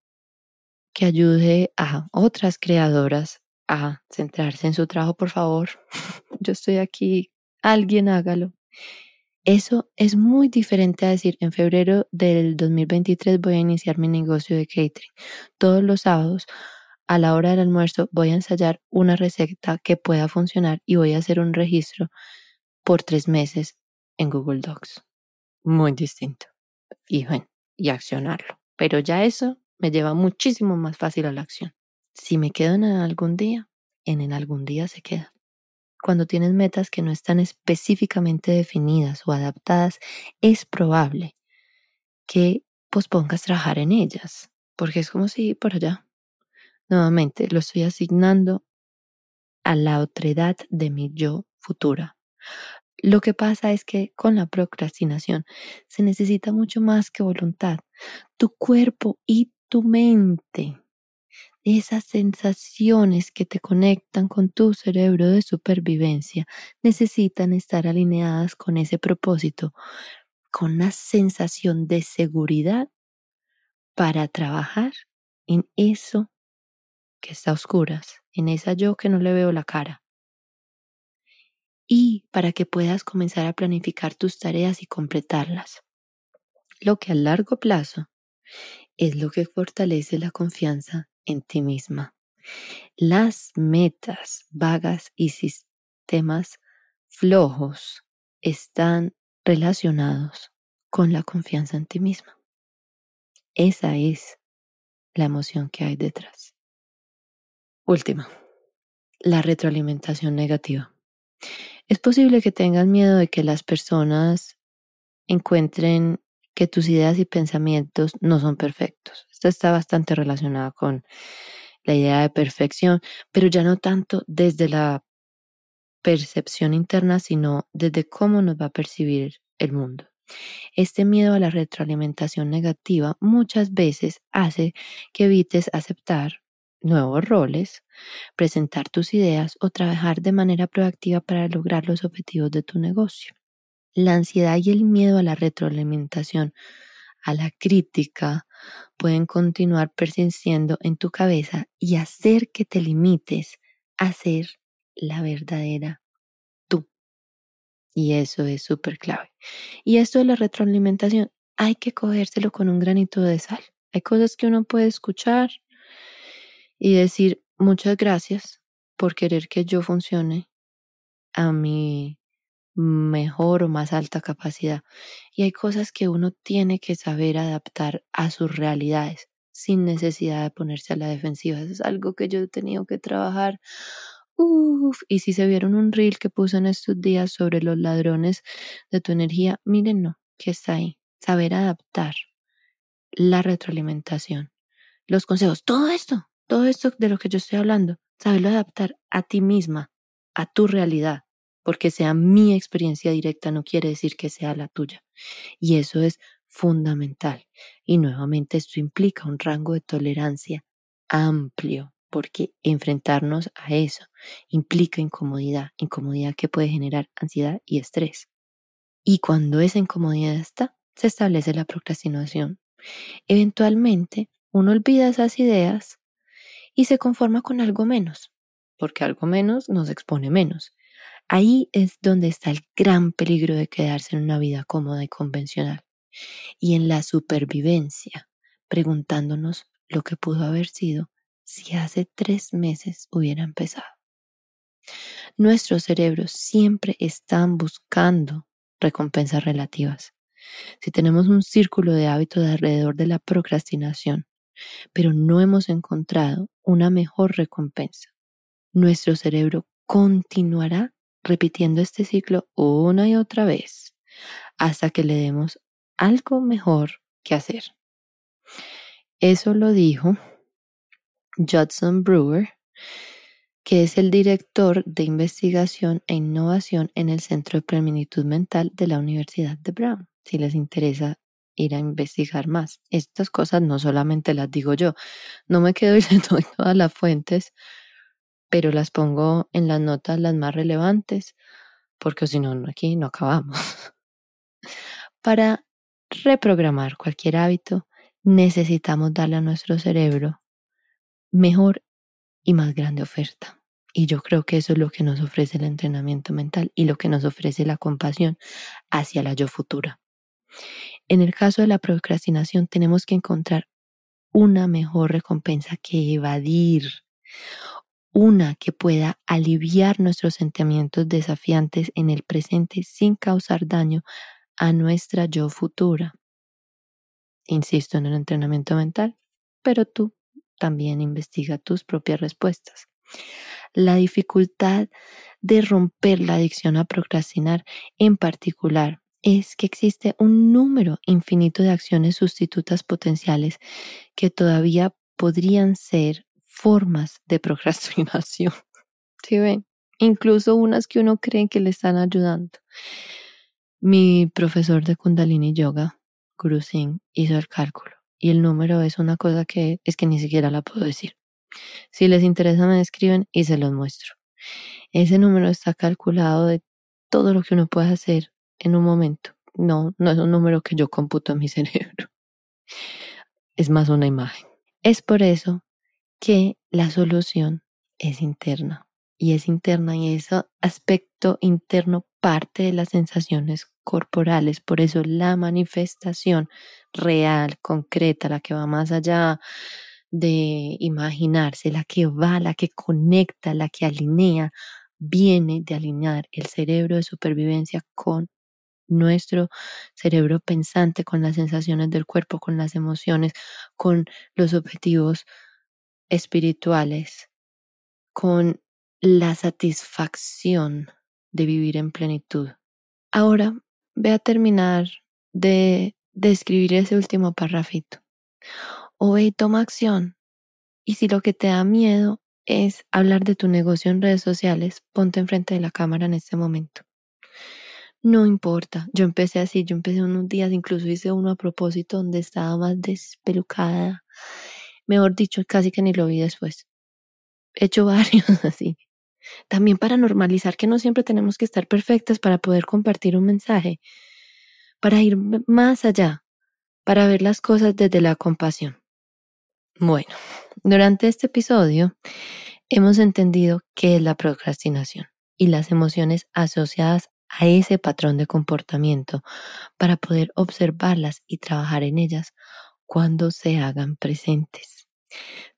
[SPEAKER 2] que ayude a otras creadoras a centrarse en su trabajo, por favor. Yo estoy aquí, alguien hágalo. Eso es muy diferente a decir, en febrero del 2023 voy a iniciar mi negocio de catering. Todos los sábados a la hora del almuerzo voy a ensayar una receta que pueda funcionar y voy a hacer un registro por tres meses en Google Docs. Muy distinto. Y bueno, y accionarlo. Pero ya eso me lleva muchísimo más fácil a la acción. Si me quedo en algún día, en, algún día se queda. Cuando tienes metas que no están específicamente definidas o adaptadas, es probable que pospongas trabajar en ellas, porque es como si por allá Nuevamente, lo estoy asignando a la otredad de mi yo futura. Lo que pasa es que con la procrastinación se necesita mucho más que voluntad. Tu cuerpo y tu mente, esas sensaciones que te conectan con tu cerebro de supervivencia, necesitan estar alineadas con ese propósito, con una sensación de seguridad para trabajar en eso que está a oscuras, en esa yo que no le veo la cara. Y para que puedas comenzar a planificar tus tareas y completarlas. Lo que a largo plazo es lo que fortalece la confianza en ti misma. Las metas vagas y sistemas flojos están relacionados con la confianza en ti misma. Esa es la emoción que hay detrás. Última, la retroalimentación negativa. Es posible que tengas miedo de que las personas encuentren que tus ideas y pensamientos no son perfectos. Esto está bastante relacionada con la idea de perfección, pero ya no tanto desde la percepción interna, sino desde cómo nos va a percibir el mundo. Este miedo a la retroalimentación negativa muchas veces hace que evites aceptar nuevos roles, presentar tus ideas o trabajar de manera proactiva para lograr los objetivos de tu negocio. La ansiedad y el miedo a la retroalimentación, a la crítica, pueden continuar persistiendo en tu cabeza y hacer que te limites a ser la verdadera tú. Y eso es súper clave. Y esto de la retroalimentación hay que cogérselo con un granito de sal. Hay cosas que uno puede escuchar y decir muchas gracias por querer que yo funcione a mi mejor o más alta capacidad. Y hay cosas que uno tiene que saber adaptar a sus realidades sin necesidad de ponerse a la defensiva. Eso es algo que yo he tenido que trabajar. Y si se vieron un reel que puse en estos días sobre los ladrones de tu energía, mírenlo, que está ahí. Saber adaptar la retroalimentación, los consejos, todo esto, todo esto de lo que yo estoy hablando, saberlo adaptar a ti misma, a tu realidad porque sea mi experiencia directa no quiere decir que sea la tuya. Y eso es fundamental. Y nuevamente esto implica un rango de tolerancia amplio, porque enfrentarnos a eso implica incomodidad, incomodidad que puede generar ansiedad y estrés. Y cuando esa incomodidad está, se establece la procrastinación. Eventualmente, uno olvida esas ideas y se conforma con algo menos, porque algo menos nos expone menos. Ahí es donde está el gran peligro de quedarse en una vida cómoda y convencional y en la supervivencia, preguntándonos lo que pudo haber sido si hace tres meses hubiera empezado. Nuestros cerebros siempre están buscando recompensas relativas. Si tenemos un círculo de hábitos alrededor de la procrastinación, pero no hemos encontrado una mejor recompensa, nuestro cerebro continuará repitiendo este ciclo una y otra vez hasta que le demos algo mejor que hacer. Eso lo dijo Judson Brewer, que es el director de investigación e innovación en el Centro de Plenitud Mental de la Universidad de Brown. Si les interesa ir a investigar más. Estas cosas no solamente las digo yo, no me quedo diciendo todas las fuentes, pero las pongo en las notas las más relevantes, porque si no, aquí no acabamos. Para reprogramar cualquier hábito, necesitamos darle a nuestro cerebro mejor y más grande oferta. Y yo creo que eso es lo que nos ofrece el entrenamiento mental y lo que nos ofrece la compasión hacia la yo futura. En el caso de la procrastinación tenemos que encontrar una mejor recompensa que evadir, una que pueda aliviar nuestros sentimientos desafiantes en el presente sin causar daño a nuestra yo futura. Insisto en el entrenamiento mental, pero tú también investiga tus propias respuestas. La dificultad de romper la adicción a procrastinar en particular es que existe un número infinito de acciones sustitutas potenciales que todavía podrían ser formas de procrastinación. ¿Sí ven? Incluso unas que uno cree que le están ayudando. Mi profesor de Kundalini Yoga, Guru Singh, hizo el cálculo y el número es una cosa que es que ni siquiera la puedo decir. Si les interesa me escriben y se los muestro. Ese número está calculado de todo lo que uno puede hacer en un momento. No, no es un número que yo computo en mi cerebro. Es más una imagen. Es por eso que la solución es interna y es interna y ese aspecto interno parte de las sensaciones corporales. Por eso la manifestación real, concreta, la que va más allá de imaginarse, la que va, la que conecta, la que alinea, viene de alinear el cerebro de supervivencia con nuestro cerebro pensante, con las sensaciones del cuerpo, con las emociones, con los objetivos espirituales, con la satisfacción de vivir en plenitud. Ahora voy a terminar de describir ese último parrafito. O ve y toma acción. Y si lo que te da miedo es hablar de tu negocio en redes sociales, ponte enfrente de la cámara en este momento. No importa, yo empecé así, yo empecé unos días, incluso hice uno a propósito donde estaba más despelucada Mejor dicho, casi que ni lo vi después. hecho varios así. También para normalizar que no siempre tenemos que estar perfectas para poder compartir un mensaje, para ir más allá, para ver las cosas desde la compasión. Bueno, durante este episodio hemos entendido qué es la procrastinación y las emociones asociadas a ese patrón de comportamiento para poder observarlas y trabajar en ellas cuando se hagan presentes.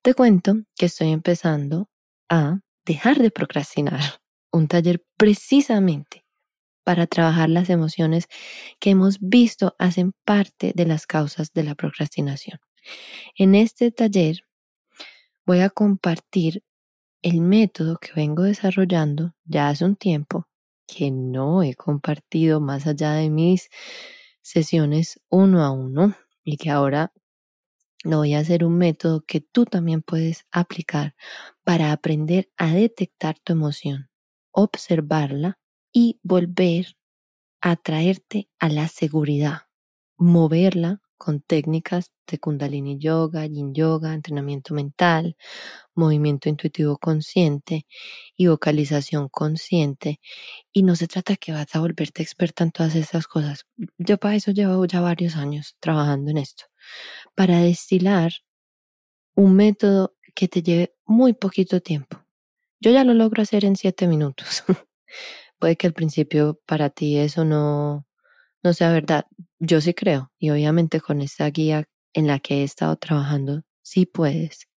[SPEAKER 2] Te cuento que estoy empezando a dejar de procrastinar, un taller precisamente para trabajar las emociones que hemos visto hacen parte de las causas de la procrastinación. En este taller voy a compartir el método que vengo desarrollando ya hace un tiempo que no he compartido más allá de mis sesiones uno a uno y que ahora lo voy a hacer un método que tú también puedes aplicar para aprender a detectar tu emoción, observarla y volver a traerte a la seguridad, moverla con técnicas de kundalini yoga, yin yoga, entrenamiento mental, movimiento intuitivo consciente y vocalización consciente. Y no se trata que vas a volverte experta en todas estas cosas. Yo para eso llevo ya varios años trabajando en esto. Para destilar un método que te lleve muy poquito tiempo. Yo ya lo logro hacer en siete minutos. Puede que al principio para ti eso no, no sea verdad. Yo sí creo. Y obviamente con esta guía en la que he estado trabajando, sí puedes.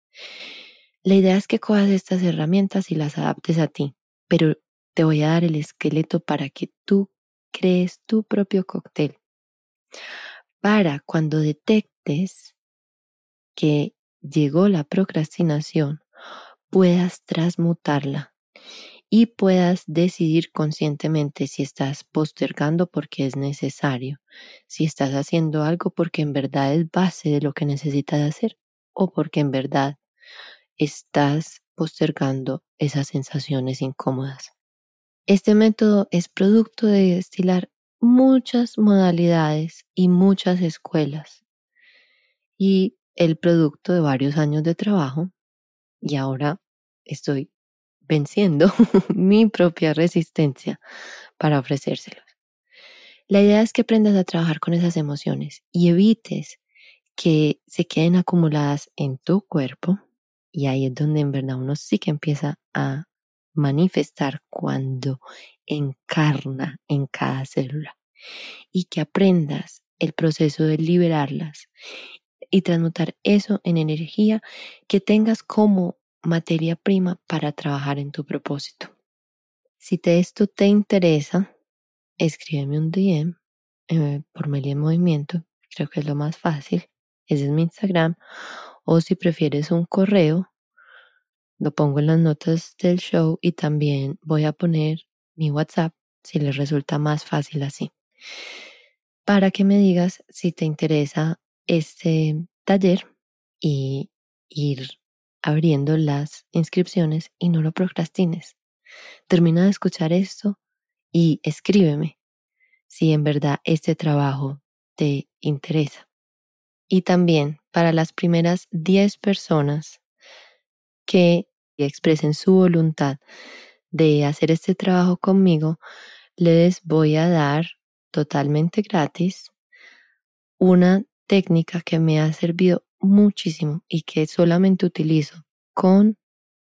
[SPEAKER 2] La idea es que cojas estas herramientas y las adaptes a ti, pero te voy a dar el esqueleto para que tú crees tu propio cóctel. Para cuando detectes que llegó la procrastinación, puedas transmutarla y puedas decidir conscientemente si estás postergando porque es necesario, si estás haciendo algo porque en verdad es base de lo que necesitas hacer o porque en verdad estás postergando esas sensaciones incómodas. Este método es producto de destilar muchas modalidades y muchas escuelas y el producto de varios años de trabajo y ahora estoy venciendo mi propia resistencia para ofrecérselos. La idea es que aprendas a trabajar con esas emociones y evites que se queden acumuladas en tu cuerpo y ahí es donde en verdad uno sí que empieza a manifestar cuando encarna en cada célula y que aprendas el proceso de liberarlas y transmutar eso en energía que tengas como materia prima para trabajar en tu propósito. Si te, esto te interesa, escríbeme un DM eh, por Meli en Movimiento, creo que es lo más fácil, ese es mi Instagram, o si prefieres un correo, lo pongo en las notas del show y también voy a poner mi WhatsApp si les resulta más fácil así. Para que me digas si te interesa este taller y ir abriendo las inscripciones y no lo procrastines. Termina de escuchar esto y escríbeme si en verdad este trabajo te interesa. Y también para las primeras 10 personas que expresen su voluntad de hacer este trabajo conmigo, les voy a dar totalmente gratis una técnica que me ha servido muchísimo y que solamente utilizo con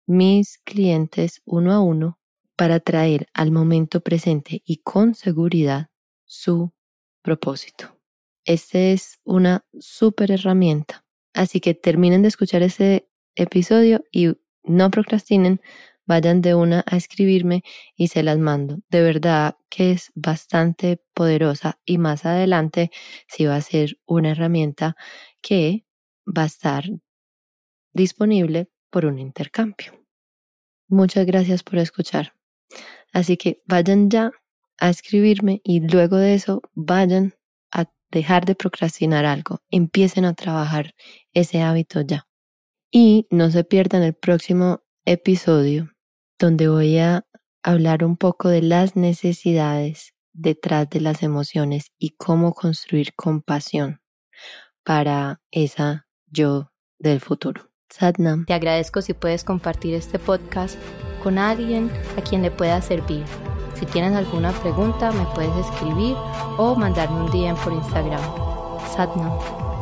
[SPEAKER 2] mis clientes uno a uno para traer al momento presente y con seguridad su propósito. Esta es una súper herramienta. Así que terminen de escuchar este episodio y no procrastinen, vayan de una a escribirme y se las mando. De verdad que es bastante poderosa y más adelante sí va a ser una herramienta que va a estar disponible por un intercambio. Muchas gracias por escuchar. Así que vayan ya a escribirme y luego de eso vayan a dejar de procrastinar algo. Empiecen a trabajar ese hábito ya. Y no se pierdan el próximo episodio donde voy a hablar un poco de las necesidades detrás de las emociones y cómo construir compasión para esa yo del futuro. Satnam.
[SPEAKER 1] Te agradezco si puedes compartir este podcast con alguien a quien le pueda servir. Si tienes alguna pregunta, me puedes escribir o mandarme un DM por Instagram. Satnam.